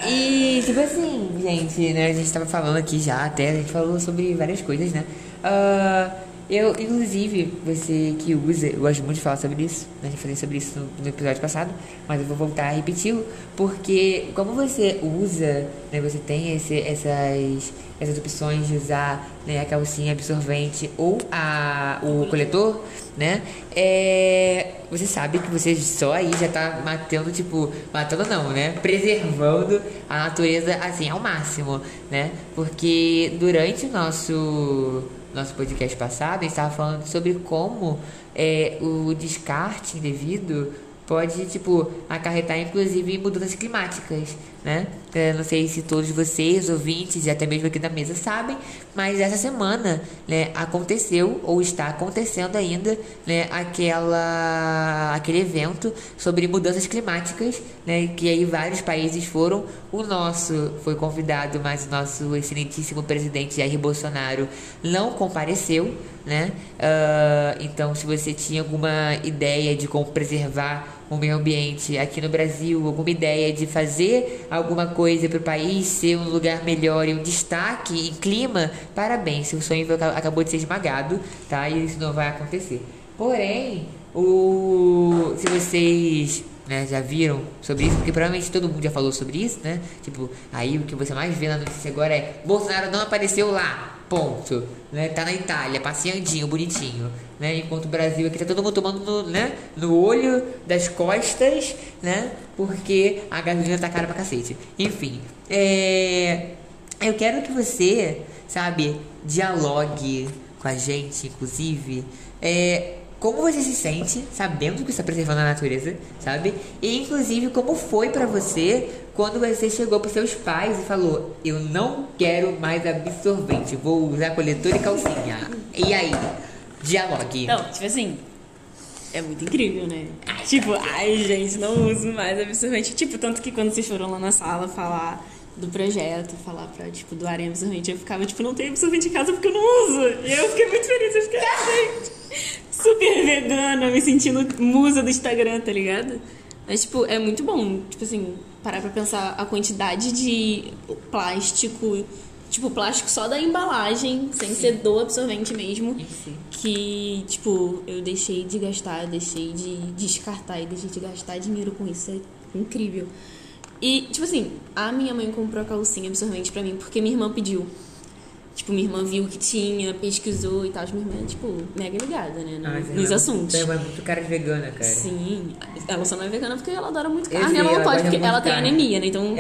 E, tipo assim, gente, né? A gente tava falando aqui já até, a gente falou sobre várias coisas, né? Ah, Eu, inclusive, você que usa, eu gosto muito de falar sobre isso, né? Já falei sobre isso no, no episódio passado, mas eu vou voltar a repeti-lo, porque como você usa, né? Você tem esse, essas, essas opções de usar né, a calcinha absorvente ou a, o coletor, né? É, você sabe que você só aí já tá matando, tipo, matando não, né? Preservando a natureza assim ao máximo, né? Porque durante o nosso nosso podcast passado, a gente estava falando sobre como é, o descarte indevido pode, tipo, acarretar inclusive mudanças climáticas, né? Eu não sei se todos vocês, ouvintes e até mesmo aqui da mesa sabem, mas essa semana, né, aconteceu ou está acontecendo ainda, né, aquela aquele evento sobre mudanças climáticas, né, que aí vários países foram, o nosso foi convidado, mas o nosso excelentíssimo presidente Jair Bolsonaro não compareceu, né? Uh, então, se você tinha alguma ideia de como preservar o meio ambiente aqui no Brasil, alguma ideia de fazer alguma coisa para o país ser um lugar melhor e um destaque em clima, parabéns, seu sonho acabou de ser esmagado, tá? E isso não vai acontecer. Porém, o se vocês né, já viram sobre isso, porque provavelmente todo mundo já falou sobre isso, né? Tipo, aí o que você mais vê na notícia agora é Bolsonaro não apareceu lá, ponto. Né? Tá na Itália, passeandinho, bonitinho. Né? Enquanto o Brasil aqui tá todo mundo tomando no, né? no olho das costas, né? Porque a gasolina tá cara pra cacete. Enfim, é... eu quero que você, sabe, dialogue com a gente, inclusive. É, como você se sente sabendo que está preservando a natureza, sabe? E inclusive como foi para você quando você chegou para seus pais e falou: "Eu não quero mais absorvente, vou usar coletor e calcinha". E aí, dialogue. Não, tipo assim, é muito incrível, né? Tipo, ai, gente, não uso mais absorvente. Tipo, tanto que quando vocês foram lá na sala falar do projeto, falar pra, tipo, doarem absorvente, eu ficava, tipo, não tem absorvente em casa porque eu não uso. E eu fiquei muito feliz, eu fiquei, gente super vegana, me sentindo musa do Instagram, tá ligado? Mas, tipo, é muito bom, tipo assim, parar pra pensar a quantidade de plástico, tipo, plástico só da embalagem, sem ser do absorvente mesmo, Sim. que, tipo, eu deixei de gastar, deixei de descartar e deixei de gastar dinheiro com isso. É incrível. E, tipo assim, a minha mãe comprou a calcinha absorvente pra mim porque minha irmã pediu. Tipo, minha irmã viu que tinha, pesquisou e tal. Minha irmã é, tipo, mega ligada, né? no- Ah, nos não- assuntos. Você é muito cara de vegana, cara. Sim, ela só não é vegana porque ela adora muito carne, ela não ela pode, porque ela tem carne. anemia, né? Então.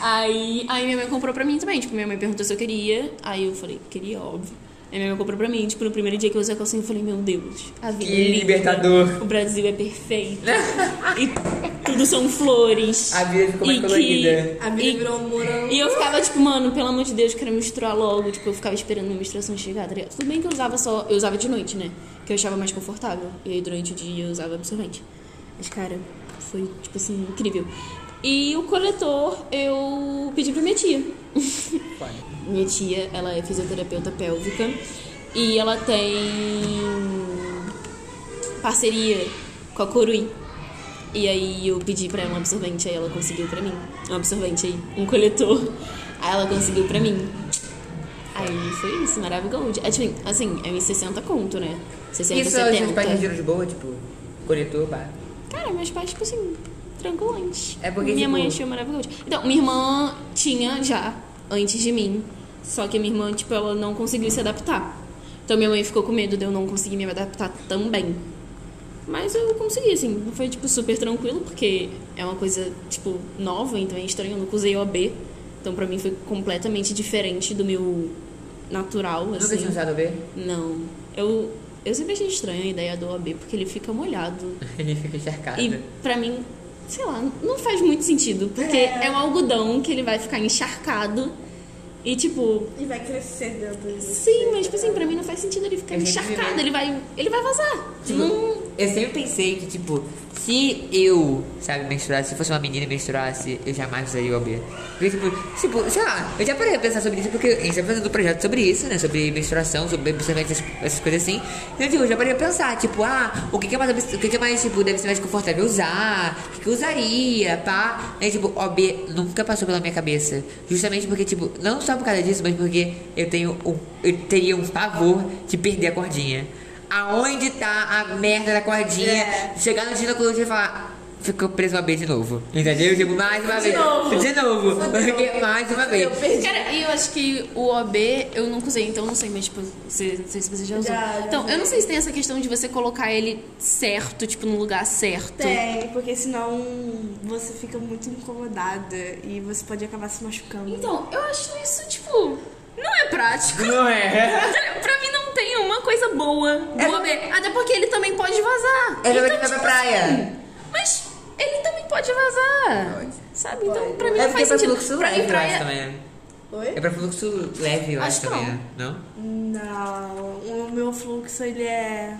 Aí, aí minha mãe comprou pra mim também. Tipo, minha mãe perguntou se eu queria. Aí eu falei, queria, óbvio. Aí minha mãe comprou pra mim. Tipo, no primeiro dia que eu usei a calcinha, eu falei, meu Deus, a vida Que é linda. libertador. O Brasil é perfeito. <laughs> e tudo são flores. A vida ficou mais E que- colorida. A vida E- virou um morango. E eu ficava, tipo, mano, pelo amor de Deus, eu quero menstruar logo. Tipo, eu ficava esperando minha menstruação chegar, tá ligado? Tudo bem que eu usava só. Eu usava de noite, né? Que eu achava mais confortável. E aí durante o dia eu usava absorvente. Mas, cara, foi, tipo assim, incrível. E o coletor eu pedi pra minha tia. Foda. Minha tia, ela é fisioterapeuta pélvica. E ela tem parceria com a Corui. E aí eu pedi pra ela um absorvente, aí ela conseguiu pra mim. Um absorvente aí, um coletor. Aí ela conseguiu pra mim. Aí foi isso, maravilhoso. É tipo, assim, é uns 60 conto, né? 60, Isso é os 70. pais de boa, tipo, coletor, pá. Cara, meus pais, tipo assim, tranquilantes. É porque, Minha mãe achou maravilhoso. Então, minha irmã tinha já, antes de mim. Só que minha irmã, tipo, ela não conseguiu se adaptar. Então, minha mãe ficou com medo de eu não conseguir me adaptar também. Mas eu consegui, assim. Foi, tipo, super tranquilo, porque é uma coisa, tipo, nova, então é estranho. Eu nunca usei OB. Então, pra mim, foi completamente diferente do meu natural, Nunca assim. tinha usado o B? Não. Eu, eu sempre achei estranha a ideia do OB, porque ele fica molhado. <laughs> Ele fica encharcado. E pra mim, sei lá, não faz muito sentido. Porque é, um algodão que ele vai ficar encharcado. E tipo, E vai crescer dentro disso. sim, mas tipo assim, pra mim não faz sentido ele ficar sempre encharcado. Ele vai, ele vai vazar. Tipo, Não- Eu sempre pensei que, tipo, se eu, sabe, menstruasse, se fosse uma menina e menstruasse, eu jamais usaria o OB. Porque, tipo, tipo, sei lá, eu já parei a pensar sobre isso, porque a gente tá fazendo um projeto sobre isso, né? Sobre menstruação, sobre absorvente, essas, essas coisas assim. Então, tipo, eu já parei a pensar, tipo, ah, o que, que é mais, o que, que é mais, tipo, deve ser mais confortável usar, o que, que eu usaria, pá. Aí, tipo, OB nunca passou pela minha cabeça. Justamente porque, tipo, não só por causa disso, mas porque eu tenho um, eu teria um pavor de perder a cordinha. Aonde tá a merda da cordinha? É. Chegar no ginecologista e falar. Ficou preso uma vez de novo. Entendeu? Tipo, mais uma vez. novo. De novo. Porque mais uma vez. Eu perdi. Cara, e eu acho que o OB eu nunca usei, então eu não sei, mas tipo, você, não sei se você já usou. Já, já então, eu não sei se tem essa questão de você colocar ele certo, tipo, no lugar certo. Tem, porque senão você fica muito incomodada e você pode acabar se machucando. Então, eu acho isso, tipo, não é prático. Não é? pra mim não tem uma coisa boa do É- OB. Até porque ele também pode vazar. É então, vai pra praia. assim, mas ele também pode vazar. Sabe? Então, pra mim É não porque é faz pra sentido. fluxo pra leve, eu acho praia. também. Oi? É pra fluxo leve, eu acho, Acho também. Não? Não, o meu fluxo ele é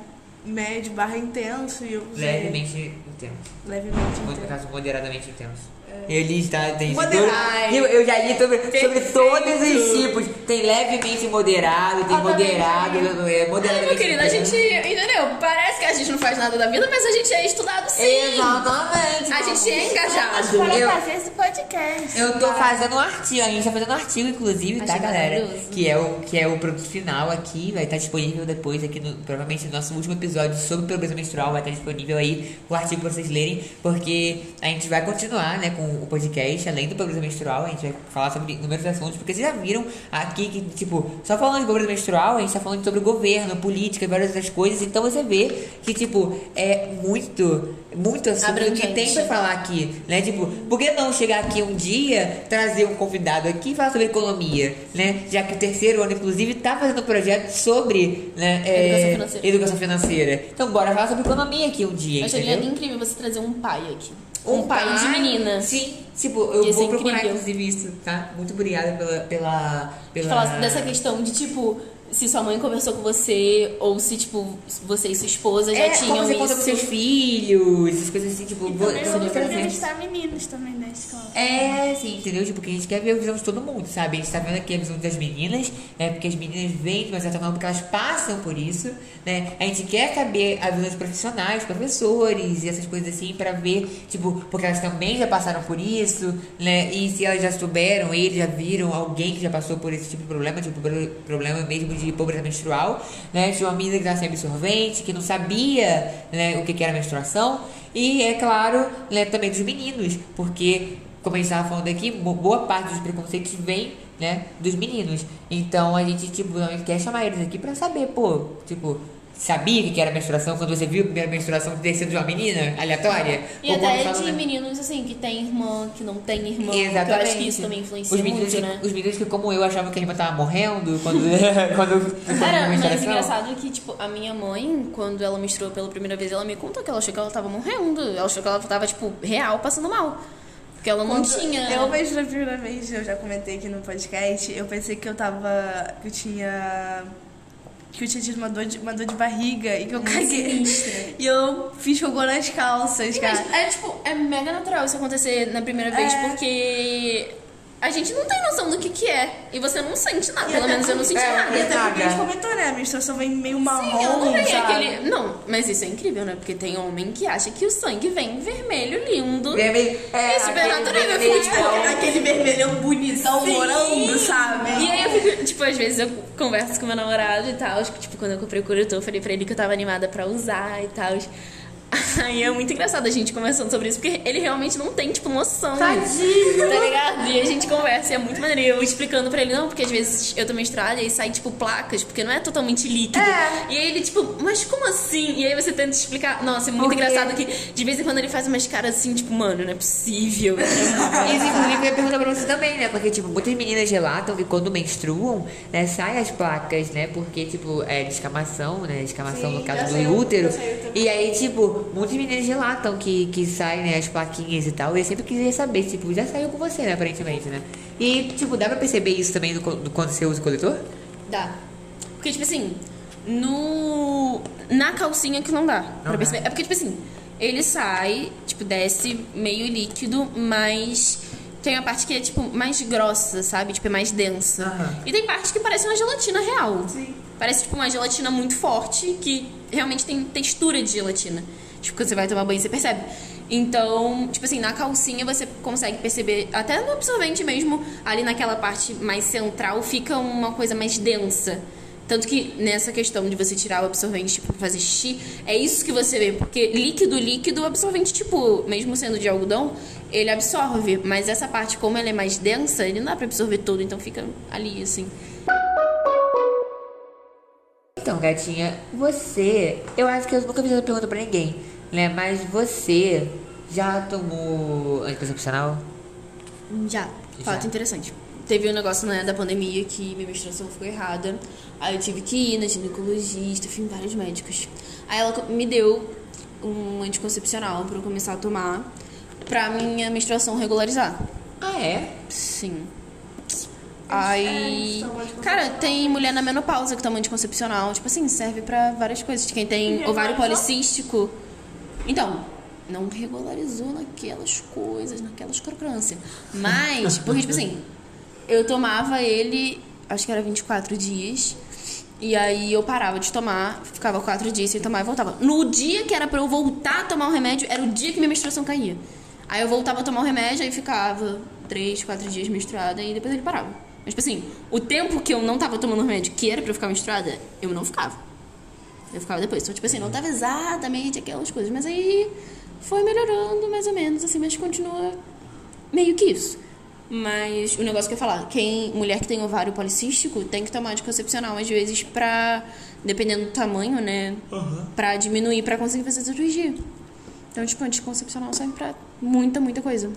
médio barra intenso e eu usei Levemente intenso. levemente No intenso. caso, moderadamente intenso. Eu li, tá? Tem Moderado. Eu, eu já li sobre, sobre todos os tipos. Tem levemente moderado, tem moderado, é moderadamente meu querido, a gente, entendeu? Parece que a gente não faz nada da vida, mas a gente é estudado sim. Exatamente. A gente é Para engajado. Eu- fazer esse podcast. Eu tô fazendo um artigo, a gente tá fazendo um artigo, inclusive, tá, galera? Que é, o, que é o produto final aqui, vai estar disponível depois aqui, no, provavelmente no nosso último episódio sobre pobreza menstrual, vai estar disponível aí o artigo pra vocês lerem, porque a gente vai continuar, né, com o podcast, além do pobreza menstrual, a gente vai falar sobre inúmeros assuntos, porque vocês já viram aqui que, tipo, só falando de pobreza menstrual, a gente tá falando sobre governo, política, várias outras coisas, então você vê que, tipo, é muito, muito assunto que tem pra falar aqui, né? Tipo, por que não chegar aqui um dia, trazer um convidado aqui e falar sobre economia, né? Já que o terceiro ano, inclusive, tá fazendo um projeto sobre né, é, Educação financeira. educação financeira. Então, bora falar sobre economia aqui um dia, Eu acharia entendeu? incrível você trazer um pai aqui. Um, pai, de menina. Sim, tipo, eu vou ser procurar, inclusive, isso, tá? Muito obrigada pela... pela, pela... Falar dessa questão de, tipo, se sua mãe conversou com você, ou se, tipo, você e sua esposa já É, tinham como você isso. conta com seus filhos, essas coisas assim, tipo... vou- Também vamos entrevistar meninos também da escola. É, sim, entendeu? Tipo, que a gente quer ver a visão de todo mundo, sabe? A gente tá vendo aqui a visão das meninas, né? Porque as meninas vêm de uma certa forma porque elas passam por isso, né? A gente quer saber a visão dos profissionais, professores e essas coisas assim, pra ver, tipo, porque elas também já passaram por isso, né? E se elas já souberam, eles já viram alguém que já passou por esse tipo de problema, tipo, pro- problema mesmo de pobreza menstrual, né? Tinha uma menina que estava sem absorvente, que não sabia, né, o que que era menstruação. E, é claro, né, também dos meninos, porque como a gente estava falando aqui, bo- boa parte dos preconceitos vem, né, dos meninos. Então a gente, tipo, quer chamar eles aqui pra saber, pô, tipo, sabia o que era menstruação quando você viu a primeira menstruação ter sido de uma menina aleatória? E Ou até fala, de né? meninos, assim, que tem irmã, que não tem irmã. Exatamente. Que eu acho que isso também influencia os meninos, muito, que, né? Os meninos que, como eu, achavam que a irmã tava morrendo quando, <laughs> <laughs> quando, Cara, mas menstruação. engraçado que, tipo, a minha mãe, quando ela menstruou pela primeira vez, ela me contou que ela achou que ela tava morrendo. Ela achou que ela tava, tipo, real, passando mal. Porque ela não Quando tinha. Eu vejo na primeira vez, eu já comentei aqui no podcast, eu pensei que eu tava. que eu tinha. Que eu tinha tido uma dor de, uma dor de barriga e que eu caguei. <laughs> E eu fiz cocô nas calças, Sim, cara. mas é tipo, é mega natural isso acontecer na primeira vez, É. porque a gente não tem noção do que que é. E você não sente nada, E pelo menos eu não senti é, nada. E até porque a gente comentou, né? A menstruação vem meio marrom, Sim, eu não sabe? aquele. Não, mas isso é incrível, né? Porque tem homem que acha que o sangue vem vermelho, lindo. Vermelho- é, É super natural, eu fico, tipo, Aquele vermelhão bonitão, Sim. morango, sabe? E aí eu fico, tipo, às vezes eu converso com meu namorado e tal. Tipo, quando eu comprei o corretor, eu falei pra ele que eu tava animada pra usar e tal. Aí <laughs> é muito engraçado a gente conversando sobre isso, porque ele realmente não tem, tipo, noção. Tadinho. Tá ligado? E a gente conversa e é muito maneiro. Eu explicando pra ele, não, porque às vezes eu tô menstruada e aí sai, tipo, placas, porque não é totalmente líquido. É. E aí ele, tipo, mas como assim? E aí você tenta explicar. Nossa, é muito engraçado que de vez em quando ele faz umas caras assim, tipo, mano, não é possível. Isso, <laughs> inclusive, eu ia perguntar pra você também, né? Porque, tipo, muitas meninas relatam que quando menstruam, né, saem as placas, né? Porque, tipo, é descamação, né? Descamação Sim, no caso do útero. E aí, tipo, muitas meninas relatam que, que saem, né, as plaquinhas e tal. E eu sempre queria saber, tipo, já saiu com você, né, aparentemente, né? E, tipo, dá pra perceber isso também do, do quando você usa o coletor? Dá. Porque, tipo assim, no. Na calcinha que não dá pra dá. perceber. É porque, tipo assim, ele sai, tipo, desce meio líquido, mas tem a parte que é, tipo, mais grossa, sabe? Tipo, é mais densa. Aham. E tem parte que parece uma gelatina real. Sim. Parece, tipo, uma gelatina muito forte, que realmente tem textura de gelatina. Tipo, quando você vai tomar banho, você percebe. Então, tipo assim, na calcinha você consegue perceber, até no absorvente mesmo, ali naquela parte mais central, fica uma coisa mais densa. Tanto que nessa questão de você tirar o absorvente, tipo, fazer xixi, é isso que você vê. Porque líquido, líquido, absorvente, tipo, mesmo sendo de algodão, ele absorve. Mas essa parte, como ela é mais densa, ele não dá pra absorver todo, então fica ali, assim. Então, gatinha, você. Eu acho que eu nunca fiz essa pergunta pra ninguém, né? Mas você já tomou anticoncepcional? Já. Já. Fato interessante. Teve um negócio né, da pandemia que minha menstruação ficou errada. Aí eu tive que ir na ginecologista, fui em vários médicos. Aí ela me deu um anticoncepcional pra eu começar a tomar pra minha menstruação regularizar. Ah, é? Sim. É, Aí. Cara, tem mulher na menopausa que toma anticoncepcional. Tipo assim, serve pra várias coisas. De quem tem E ovário policístico. Então, não regularizou naquelas coisas, naquelas crocâncias. Mas, porque, tipo assim, eu tomava ele, acho que era 24 dias. E aí eu parava de tomar, ficava quatro dias sem tomar e voltava. No dia que era pra eu voltar a tomar o remédio, era o dia que minha menstruação caía. Aí eu voltava a tomar o remédio, aí ficava três, quatro dias menstruada e depois ele parava. Mas, tipo assim, o tempo que eu não tava tomando o remédio, que era pra eu ficar menstruada, eu não ficava. Eu ficava depois. Então, tipo assim, não tava exatamente aquelas coisas. Mas aí foi melhorando, mais ou menos, assim, mas continua meio que isso. Mas o negócio que eu ia falar, quem, mulher que tem ovário policístico tem que tomar anticoncepcional, às vezes, pra. Dependendo do tamanho, né? Pra diminuir, pra conseguir fazer cirurgia. Então, tipo, anticoncepcional serve pra muita, muita coisa.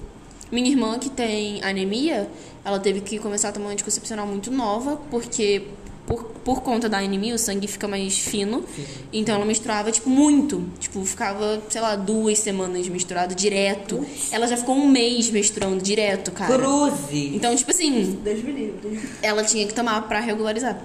Minha irmã, que tem anemia, ela teve que começar a tomar anticoncepcional muito nova, porque por, por conta da anemia o sangue fica mais fino. Então ela menstruava, tipo, muito. Tipo, ficava, sei lá, duas semanas menstruada direto. Ela já ficou um mês menstruando direto, cara. Cruze! Então, tipo assim, Deus me livre. ela tinha que tomar pra regularizar.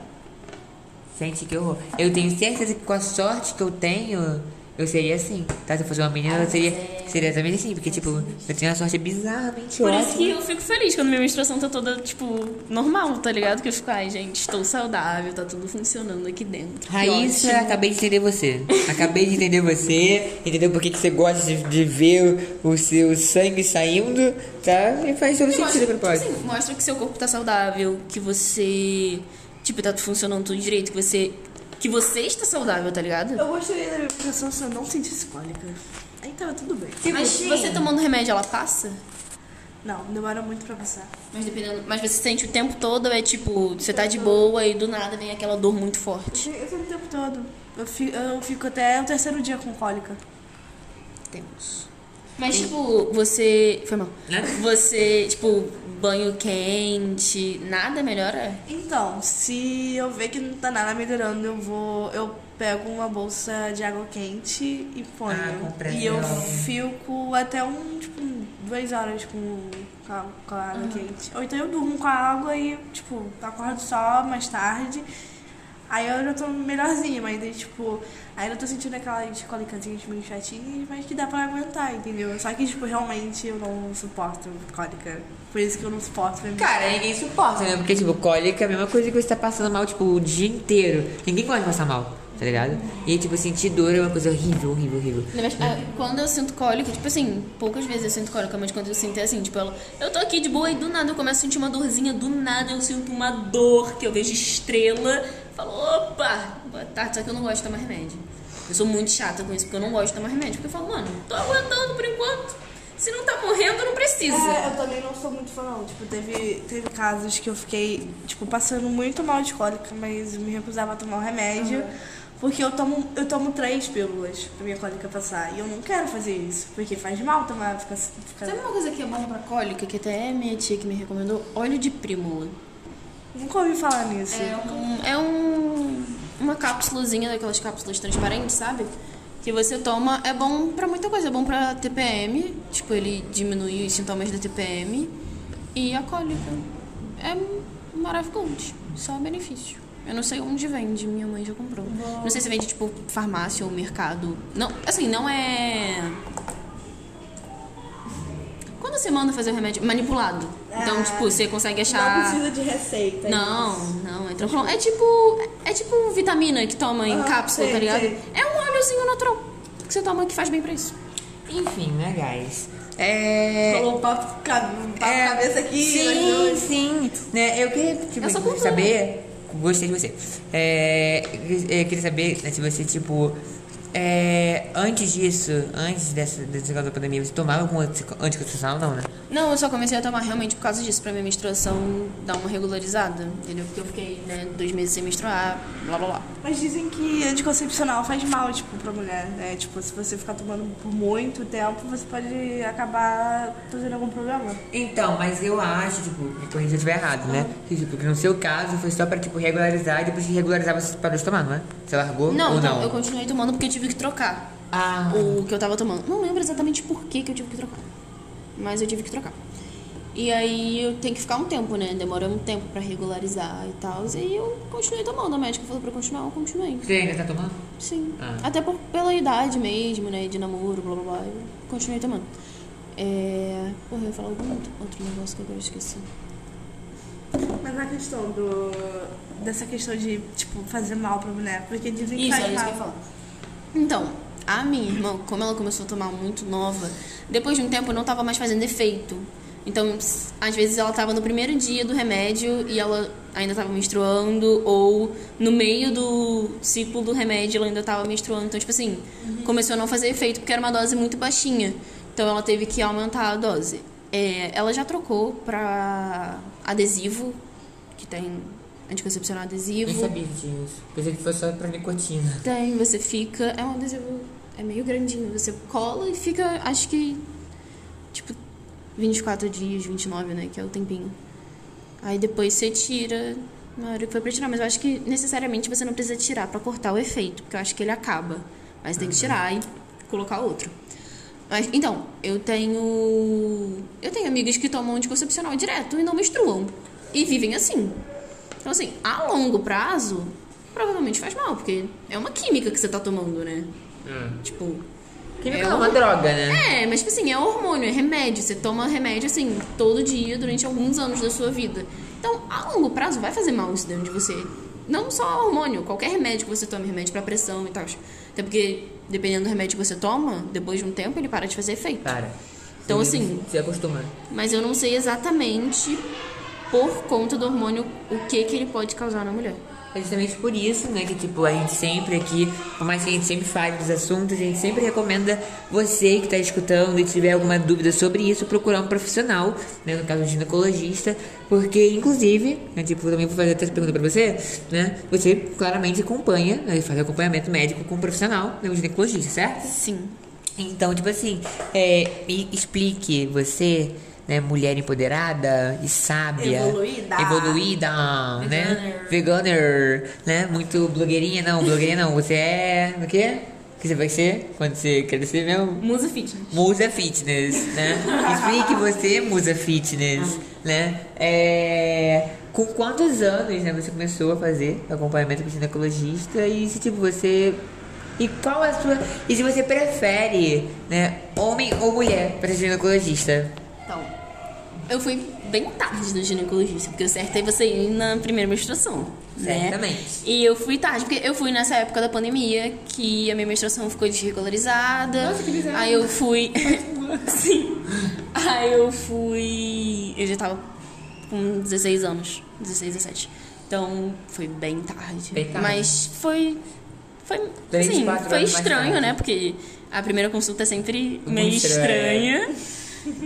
Gente, que horror. Eu tenho certeza que com a sorte que eu tenho, eu seria assim. Tá? Se eu fosse uma menina, eu seria, seria exatamente assim. Porque, tipo, eu tenho uma sorte bizarramente Por isso ótima. que eu fico feliz quando minha menstruação tá toda, tipo, normal, tá ligado? Que eu fico, ai, gente, estou saudável, tá tudo funcionando aqui dentro. Raíssa, acabei de entender você. Acabei de entender você. Entendeu por que, que você gosta de, de ver o seu sangue saindo, tá? E faz todo Eu sentido acho, a propósito. tipo assim, mostra que seu corpo tá saudável, que você, tipo, tá funcionando tudo direito, que você, que você está saudável, tá ligado? Eu gostaria da minha menstruação se eu não sentisse cólica. Aí tava tudo bem. Mas sim. você tomando remédio, ela passa? Não, demora muito pra passar. Mas dependendo, mas você sente o tempo todo, é tipo, você tá de boa e do nada vem aquela dor muito forte. Eu sinto o tempo todo. Eu fico, eu fico até o terceiro dia com cólica. Temos. Mas, tipo, você. Foi mal. Nada. Você, tipo, banho quente, nada melhora? Então, se eu ver que não tá nada melhorando, eu vou. Eu pego uma bolsa de água quente e ponho. Ah, e eu fico até um, tipo, duas horas com, com a, com a água quente. Ou então eu durmo com a água e, tipo, acordo só mais tarde. Aí eu já tô melhorzinha, mas aí, tipo, ainda tô sentindo aquelas cólicazinhas meio chatinhas, mas que dá pra aguentar, entendeu? Só que, tipo, realmente eu não suporto cólica. Por isso que eu não suporto pra mim. Cara, ninguém suporta, né? Porque, tipo, cólica é a mesma coisa que você tá passando mal, tipo, o dia inteiro. Ninguém gosta de passar mal, tá ligado? E, tipo, sentir dor é uma coisa horrível, horrível, horrível. Mas, ah, Quando eu sinto cólica, tipo assim, poucas vezes eu sinto cólica, mas quando eu sinto é assim, tipo, ela, eu tô aqui de boa e do nada eu começo a sentir uma dorzinha, do nada eu sinto uma dor, que eu vejo estrela, falo, opa, tarde, só que eu não gosto de tomar remédio. Eu sou muito chata com isso, porque eu não gosto de tomar remédio, porque eu falo, mano, tô aguentando por enquanto. Se não tá morrendo, não precisa. É, eu também não sou muito fã, não. Tipo, teve, teve casos que eu fiquei, tipo, passando muito mal de cólica, mas me recusava a tomar o remédio. Porque eu tomo, eu tomo três pílulas pra minha cólica passar. E eu não quero fazer isso, porque faz mal tomar, ficar... ficar... Sabe uma coisa que é bom pra cólica, que até minha tia que me recomendou? Óleo de prímula. Nunca ouvi falar nisso. É, um, é um, uma cápsulazinha daquelas cápsulas transparentes, sabe? Que você toma, é bom pra muita coisa. É bom pra TPM, tipo, ele diminui os sintomas da TPM. E a cólica. É maravilhoso, só benefício. Eu não sei onde vende, minha mãe já comprou. Não sei se vende, tipo, farmácia ou mercado. Não, assim, não é. Quando você manda fazer o remédio manipulado. Então, Ah, tipo, você consegue Não achar. precisa de receita. Não, não, é tranquilo. É tipo. É tipo vitamina que toma em Ah, cápsula, sei, tá ligado? sei. É um óleozinho natural que você toma que faz bem pra isso. Enfim, né, guys? É. Falou um papo, um papo É, cabeça aqui. Sim, dois. sim. Né, eu queria tipo, Eu saber. Gostei de você. É, eu queria saber né, se você, tipo. É, antes disso, antes dessa, desse da pandemia, você tomava algum anti- anticoncepcional? Não, né? Não, eu só comecei a tomar realmente por causa disso, pra minha menstruação dar uma regularizada, entendeu? Porque eu fiquei, né, dois meses sem menstruar, blá blá blá. Mas dizem que anticoncepcional faz mal, tipo, pra mulher, né? Tipo, se você ficar tomando por muito tempo, você pode acabar trazendo algum problema. Então, mas eu acho, tipo, me corrija se eu estiver errado, né? Que, tipo, que no seu caso foi só pra, tipo, regularizar e depois de regularizar você parou de tomar, não é? Você largou Não, ou então, não? eu continuei tomando porque eu tive que trocar Ah, o que eu tava tomando. Não lembro exatamente por que, que eu tive que trocar, mas eu tive que trocar. E aí eu tenho que ficar um tempo, né? Demora um tempo pra regularizar e tal. E aí eu continuei tomando. A médica falou pra continuar, eu continuei. você ainda tá tomando? Sim. Ah. Até por, pela idade mesmo, né? De namoro, blá blá blá. Eu continuei tomando. É. Porra, eu ia falar algum outro, negócio que agora eu esqueci. Mas a questão do. dessa questão de, tipo, fazer mal pra mulher, porque dizem que Isso, faz é isso que eu ia falar. Então, a minha irmã, como ela começou a tomar muito nova, depois de um tempo não tava mais fazendo efeito. Então, às vezes ela tava no primeiro dia do remédio e ela ainda tava menstruando, ou no meio do ciclo do remédio ela ainda tava menstruando. Então, tipo assim, começou a não fazer efeito porque era uma dose muito baixinha. Então, ela teve que aumentar a dose. É, ela já trocou pra adesivo, que tem anticoncepcional adesivo. Nem sabia que tinha isso. Pensei que fosse só pra nicotina. Tem, você fica. É um adesivo. É meio grandinho. Você cola e fica, acho que. Tipo, 24 dias, 29, né? Que é o tempinho. Aí depois você tira na hora que foi pra tirar. Mas eu acho que necessariamente você não precisa tirar pra cortar o efeito, porque eu acho que ele acaba. Mas tem que tirar e colocar outro. Mas, então, eu tenho. Eu tenho amigas que tomam anticoncepcional direto e não menstruam. E vivem assim. Então, assim, a longo prazo, provavelmente faz mal, porque é uma química que você tá tomando, né? Tipo. Química é não, uma um- droga, né? É, mas tipo assim, é hormônio, é remédio. Você toma remédio assim, todo dia, durante alguns anos da sua vida. Então, a longo prazo vai fazer mal isso dentro de você. Não só hormônio, qualquer remédio que você tome, remédio pra pressão e tal. Até porque, dependendo do remédio que você toma, depois de um tempo ele para de fazer efeito. Para. Então, Você- assim- Você acostuma. Mas eu não sei exatamente, por conta do hormônio, o que, que ele pode causar na mulher. É justamente por isso, né, que tipo, a gente sempre aqui, por mais que a gente sempre fale dos assuntos, a gente sempre recomenda você que está escutando e tiver alguma dúvida sobre isso, procurar um profissional, né, no caso um ginecologista, porque inclusive, né, tipo, eu também vou fazer essa pergunta pra você, né, você claramente acompanha, né, faz acompanhamento médico com um profissional, né, um ginecologista, certo? Sim. Então, tipo assim, é, me explique você, né, mulher empoderada e sábia, Evoluída. evoluída, né, veganer, né, muito blogueirinha, não, blogueirinha não, você é, o quê? O que você vai ser quando você crescer mesmo? Musa Fitness. Musa Fitness, né? <laughs> Explique você, Musa Fitness, né? É, com quantos anos né, você começou a fazer acompanhamento com ginecologista e se tipo você e qual a sua e se você prefere, né, homem ou mulher para ser ginecologista? Então, eu fui bem tarde no ginecologista, porque o certo é você ir na primeira menstruação. né? Certamente. E eu fui tarde, porque eu fui nessa época da pandemia que a minha menstruação ficou desregularizada. Nossa, que bizarro. Aí eu fui. <laughs> <laughs> Sim. Aí eu fui. Eu já tava com 16 anos. 16, 17. Então foi bem tarde. Bem tarde. Mas foi. Foi. Assim, foi estranho, né? Porque a primeira consulta é sempre meio estranha. estranha.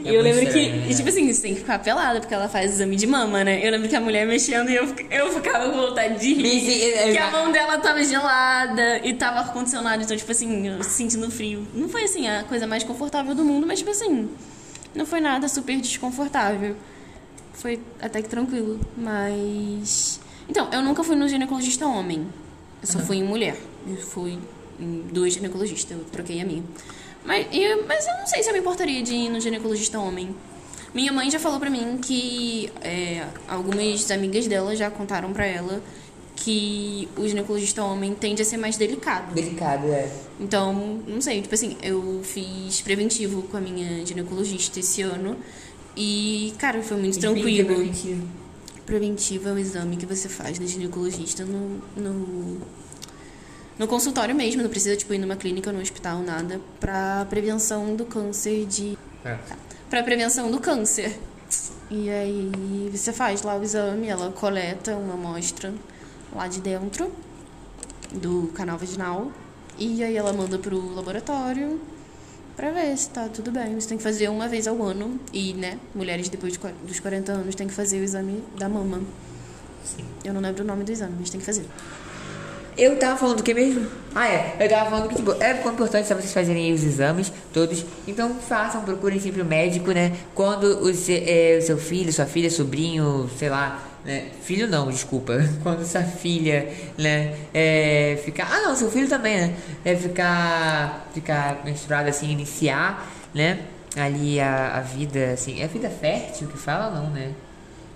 É eu lembro estranho, que, né? tipo assim, você tem que ficar pelada, porque ela faz exame de mama, né? Eu lembro que a mulher mexendo e eu, eu ficava com vontade de rir. Que a mão dela tava gelada e tava ar-condicionado, então, tipo assim, eu sentindo frio. Não foi, assim, a coisa mais confortável do mundo, mas, tipo assim, não foi nada super desconfortável. Foi até que tranquilo, mas... Então, eu nunca fui no ginecologista homem. Eu só fui em mulher. Eu fui em duas ginecologistas, eu troquei a minha. Mas, e- mas eu não sei se eu me importaria de ir no ginecologista homem. Minha mãe já falou pra mim que é, algumas amigas dela já contaram pra ela que o ginecologista homem tende a ser mais delicado. Delicado, é. Então, não sei, tipo assim, eu fiz preventivo com a minha ginecologista esse ano e, cara, foi muito Explica tranquilo. preventivo. Preventivo é o exame que você faz na ginecologista no, no, no consultório mesmo, não precisa tipo ir numa clínica, no hospital, nada, pra prevenção do câncer de. É. Pra prevenção do câncer. E aí você faz lá o exame, ela coleta uma amostra lá de dentro do canal vaginal. E aí ela manda pro laboratório pra ver se tá tudo bem. Você tem que fazer uma vez ao ano. E, né, mulheres depois dos 40 anos têm que fazer o exame da mama. Sim. Eu não lembro o nome do exame, mas tem que fazer. Eu tava falando do que mesmo? Ah, é. Eu tava falando que, tipo, é importante vocês fazerem os exames todos. Então façam, procurem sempre o médico, né? Quando o, se- é, o seu filho, sua filha, sobrinho, sei lá, né? Filho não, desculpa. <laughs> Quando sua filha, né? É, ficar. Ah, não, seu filho também, né? É ficar. Ficar menstruado assim, iniciar, né? Ali a, a vida, assim. É vida fértil que fala, não, né?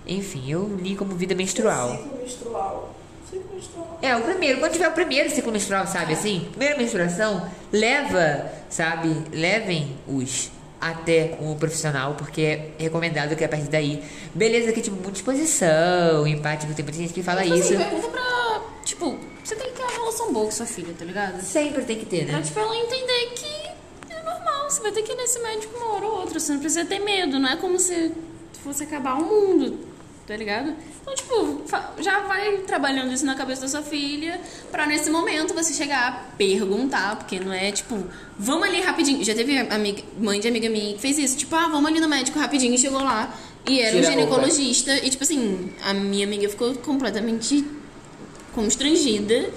Enfim, eu li como vida menstrual. Ciclo menstrual. Ciclo menstrual. É, o primeiro, quando tiver o primeiro ciclo menstrual, sabe assim? Primeira menstruação, leva, sabe? Levem os até um profissional, porque é recomendado que a partir daí. Beleza, que tipo, muita exposição, empático, tem muita gente que fala Tipo isso. assim, pergunta pra. Tipo, você tem que ter uma relação boa com sua filha, tá ligado? Sempre tem que ter, Pra, né? tipo, ela entender que é normal, você vai ter que ir nesse médico uma hora ou outra, você não precisa ter medo, não é como se fosse acabar o mundo, tá ligado? Então, tipo, já vai trabalhando isso na cabeça da sua filha, pra nesse momento você chegar perguntar, porque não é tipo, vamos ali rapidinho. Já teve amiga, mãe de amiga minha que fez isso, tipo, ah, vamos ali no médico rapidinho, e chegou lá. E era Tira um roupa. ginecologista, e tipo assim, a minha amiga ficou completamente constrangida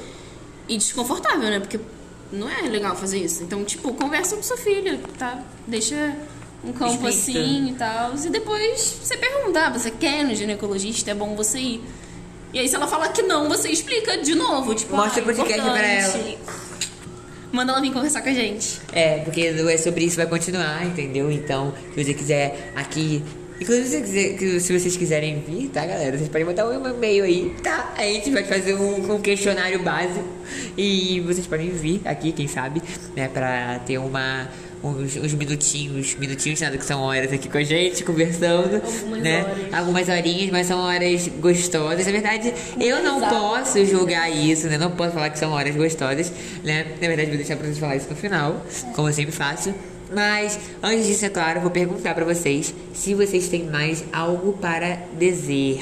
e desconfortável, né? Porque não é legal fazer isso. Então, tipo, conversa com sua filha, tá? Deixa um campo assim e tal. E depois você pergunta, ah, você quer no ginecologista? É bom você ir. E aí, se ela falar que não, você explica de novo. Tipo, Mostra ah, o podcast pra importante. Manda ela vir conversar com a gente. É, porque é sobre isso vai continuar, entendeu? Então, se você quiser aqui. Inclusive, se, quiser- se vocês quiserem vir, tá, galera? Vocês podem botar um e-mail aí, tá? A gente vai fazer um, um questionário básico. E vocês podem vir aqui, quem sabe, né? Pra ter uma. Uns, uns minutinhos, minutinhos nada que são horas aqui com a gente, conversando, Algumas né? horas. Algumas horinhas, mas são horas gostosas. Na verdade, eu não posso julgar isso, né? Não posso falar que são horas gostosas, né? Na verdade, vou deixar pra vocês falar isso no final, como eu sempre faço. Mas, antes disso, é claro, eu vou perguntar pra vocês se vocês têm mais algo para dizer.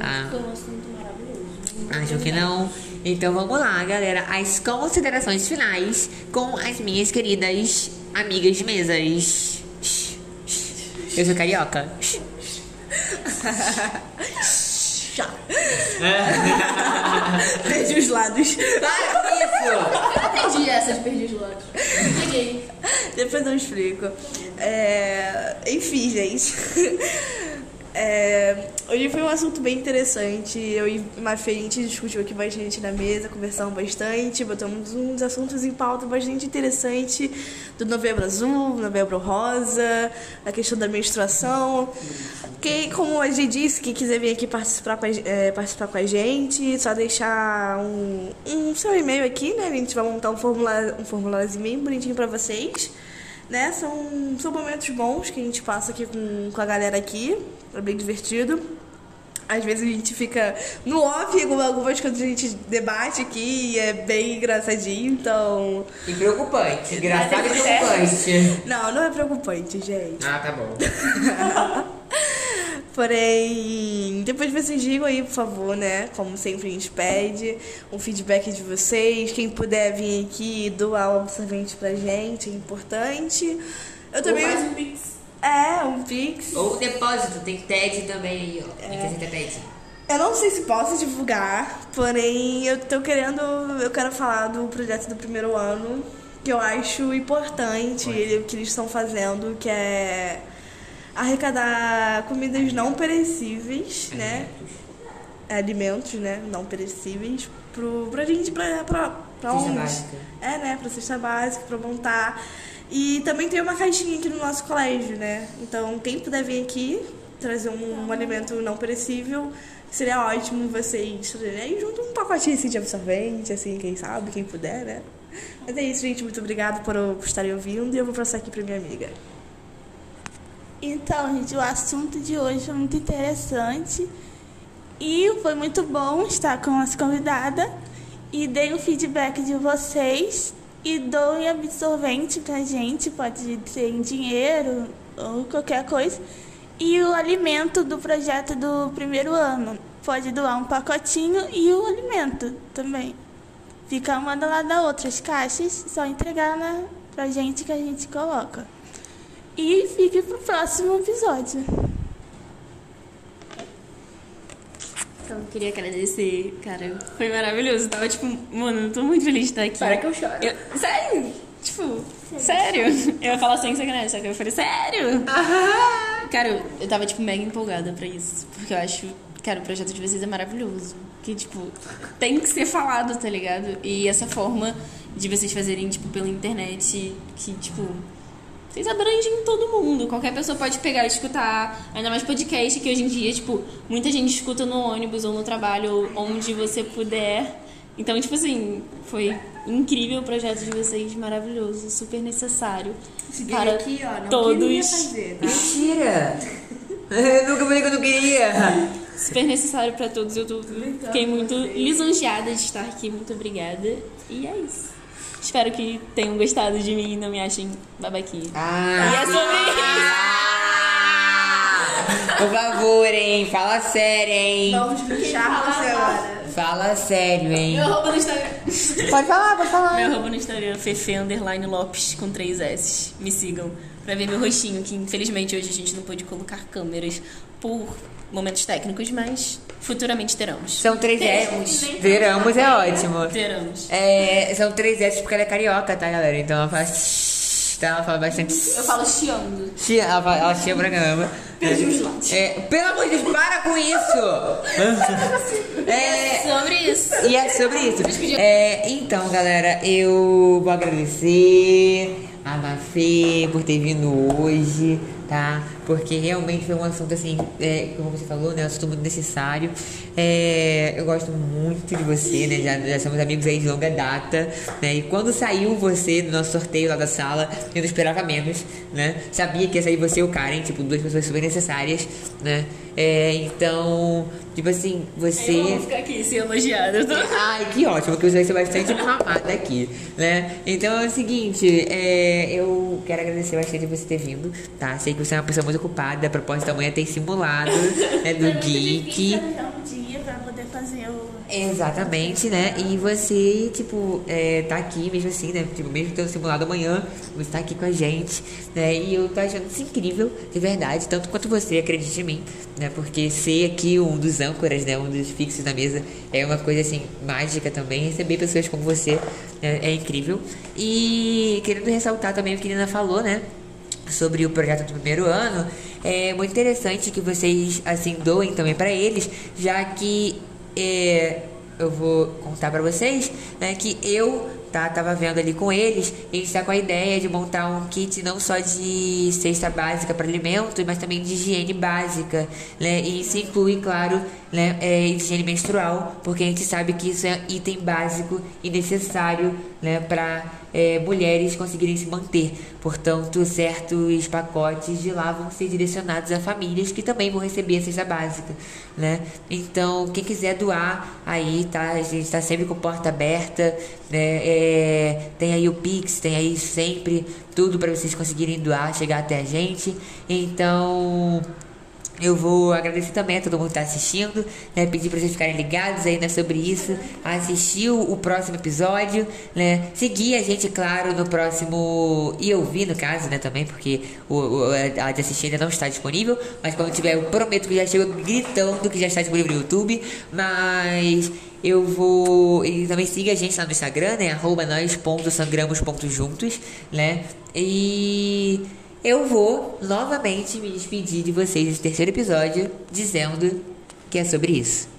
Ah. Foi um assunto maravilhoso. Acham que não? Então vamos lá, galera. As considerações finais com as minhas queridas amigas de mesas. Eu sou carioca. Chá. Perdi os lados. Para com isso! Eu entendi essa de perder os lados. Peguei. Depois eu explico. É, Enfim, gente. É, Hoje foi um assunto bem interessante. Eu e Mafê, a gente discutiu aqui bastante na mesa, conversamos bastante, botamos uns assuntos em pauta bastante interessante do novembro azul, novembro rosa, a questão da menstruação. Quem, como a gente disse, quem quiser vir aqui participar com a, é, participar com a gente, só deixar um, um seu e-mail aqui, né? A gente vai montar um formulário, um bem bonitinho pra vocês. Né? São, são momentos bons que a gente passa aqui com, com a galera aqui. É bem divertido. Às vezes a gente fica no off com algumas coisas a gente debate aqui e é bem engraçadinho, então. E preocupante. Engraçado e preocupante. <laughs> Não, não é preocupante, gente. Ah, tá bom. <laughs> Porém, depois vocês digam aí, por favor, né? Como sempre a gente pede, um feedback de vocês. Quem puder vir aqui e doar um absorvente pra gente, é importante. Eu também. faz um pix. É, um pix. Ou o depósito, tem TED também aí, ó. Tem que aceitar TED. Eu não sei se posso divulgar, porém eu tô querendo. Eu quero falar do projeto do primeiro ano, que eu acho importante ele- o que eles estão fazendo, que é arrecadar comidas não perecíveis, né? Alimentos, né? Não perecíveis, pro, pra gente, pra, pra, pra onde? básica. É, né? Pra cesta básica, pra montar. E também tem uma caixinha aqui no nosso colégio, né? Então, quem puder vir aqui, trazer um, um alimento não perecível, seria ótimo vocês aí junto um pacotinho assim de absorvente, assim, quem sabe, quem puder, né? Mas é isso, gente. Muito obrigada por, por estarem ouvindo e eu vou passar aqui pra minha amiga. Então, gente, o assunto de hoje foi muito interessante e foi muito bom estar com essa convidada e dei o feedback de vocês e doem absorvente pra gente, pode ser em dinheiro ou qualquer coisa. E o alimento do projeto do primeiro ano. Pode doar um pacotinho e o alimento também. Fica uma do lado da outra. As caixas, só entregar na, pra gente que a gente coloca. E fique pro próximo episódio. Então, eu queria agradecer, cara. Foi maravilhoso. Eu tava tipo, mano, eu tô muito feliz de estar aqui. Para que eu choro. Eu- sério? Tipo, sério? Eu ia falar sem sacanagem, só que eu falei, sério? Cara, eu, eu tava, tipo, mega empolgada pra isso. Porque eu acho, cara, o projeto de vocês é maravilhoso. Que, tipo, tem que ser falado, tá ligado? E essa forma de vocês fazerem, tipo, pela internet, que, tipo, vocês abrangem todo mundo. Qualquer pessoa pode pegar e escutar. Ainda mais podcast, que hoje em dia, tipo, muita gente escuta no ônibus ou no trabalho, ou onde você puder. Então, tipo assim, foi incrível o projeto de vocês, maravilhoso, super necessário. para aqui, ó, não todos. queria fazer, tá? Mentira! <laughs> Eu nunca falei que eu não queria. Super necessário pra todos. Eu tô, fiquei muito lisonjeada de estar aqui. Muito obrigada. E é isso. Espero que tenham gostado de mim e não me achem babaquinha. Ah, E é sobre Ah! Por favor, hein? Fala sério, hein? Vamos puxar você agora. Fala sério, hein? Meu arroba no Instagram. Pode falar, pode falar. Meu arroba no Instagram, Fefe Underline Lopes com três S. Me sigam pra ver meu rostinho, que infelizmente hoje a gente não pôde colocar câmeras por momentos técnicos, mas futuramente teremos. São três S. Veramos é ótimo. Teremos. É, são três S porque ela é carioca, tá, galera? Então ela fala. Tá, ela fala bastante. Eu falo chiando. Chia, ela, fala- ela chia pra caramba. É, pelo amor de Deus, para com isso! É, Sobre isso. E é sobre isso. É, então, galera, eu vou agradecer a Mafê por ter vindo hoje, tá? Porque realmente foi um assunto, assim, é, como você falou, né? Um assunto muito necessário. É, eu gosto muito de você, né? Já, já somos amigos aí de longa data, né? E quando saiu você do nosso sorteio lá da sala, eu não esperava menos, né? Sabia que ia sair você e o Karen, tipo, duas pessoas super necessárias, né? É, então, tipo assim, você... Eu vou ficar aqui se elogiada. Tô... Ai, que ótimo, que você vai ser bastante mamada aqui, né? Então é o seguinte, é, eu quero agradecer bastante você ter vindo, tá? Sei que você é uma pessoa muito ocupada, a propósito da manhã tem simulado, né, do muito Geek. difícil arranjar um dia pra poder fazer o. Exatamente, né? E você, tipo, é, tá aqui mesmo assim, né? Tipo, mesmo tendo simulado amanhã, você tá aqui com a gente, né? E eu tô achando isso incrível, de verdade, tanto quanto você, acredite em mim, né? Porque ser aqui um dos âncoras, né? Um dos fixos da mesa é uma coisa, assim, mágica também. Receber pessoas como você né? é incrível. E querendo ressaltar também o que a Nina falou, né? sobre o projeto do primeiro ano, é muito interessante que vocês assim doem também para eles, já que eu vou contar para vocês, né, que eu tá tava vendo ali com eles, e a gente tá com a ideia de montar um kit não só de cesta básica para alimentos, mas também de higiene básica, né? E isso inclui, claro, né, é, higiene menstrual, porque a gente sabe que isso é item básico e necessário, né, para é, mulheres conseguirem se manter. Portanto, certos pacotes de lá vão ser direcionados a famílias que também vão receber a cesta básica, né? Então, quem quiser doar aí, tá? A gente tá sempre com porta aberta, né? É, tem aí o Pix, tem aí sempre tudo para vocês conseguirem doar, chegar até a gente. Então, eu vou agradecer também a todo mundo que está assistindo, né? Pedir para vocês ficarem ligados aí né, sobre isso, assistir o, próximo episódio, né? Seguir a gente, claro, no próximo. E ouvir, no caso, né, também, porque o, o- a de assistir ainda não está disponível. Mas quando tiver, eu prometo que já chego gritando que já está disponível no YouTube. Mas eu vou. E também siga a gente lá no Instagram, né? Nós.sangramos.juntos, né? E. Eu vou novamente me despedir de vocês nesse terceiro episódio dizendo que é sobre isso.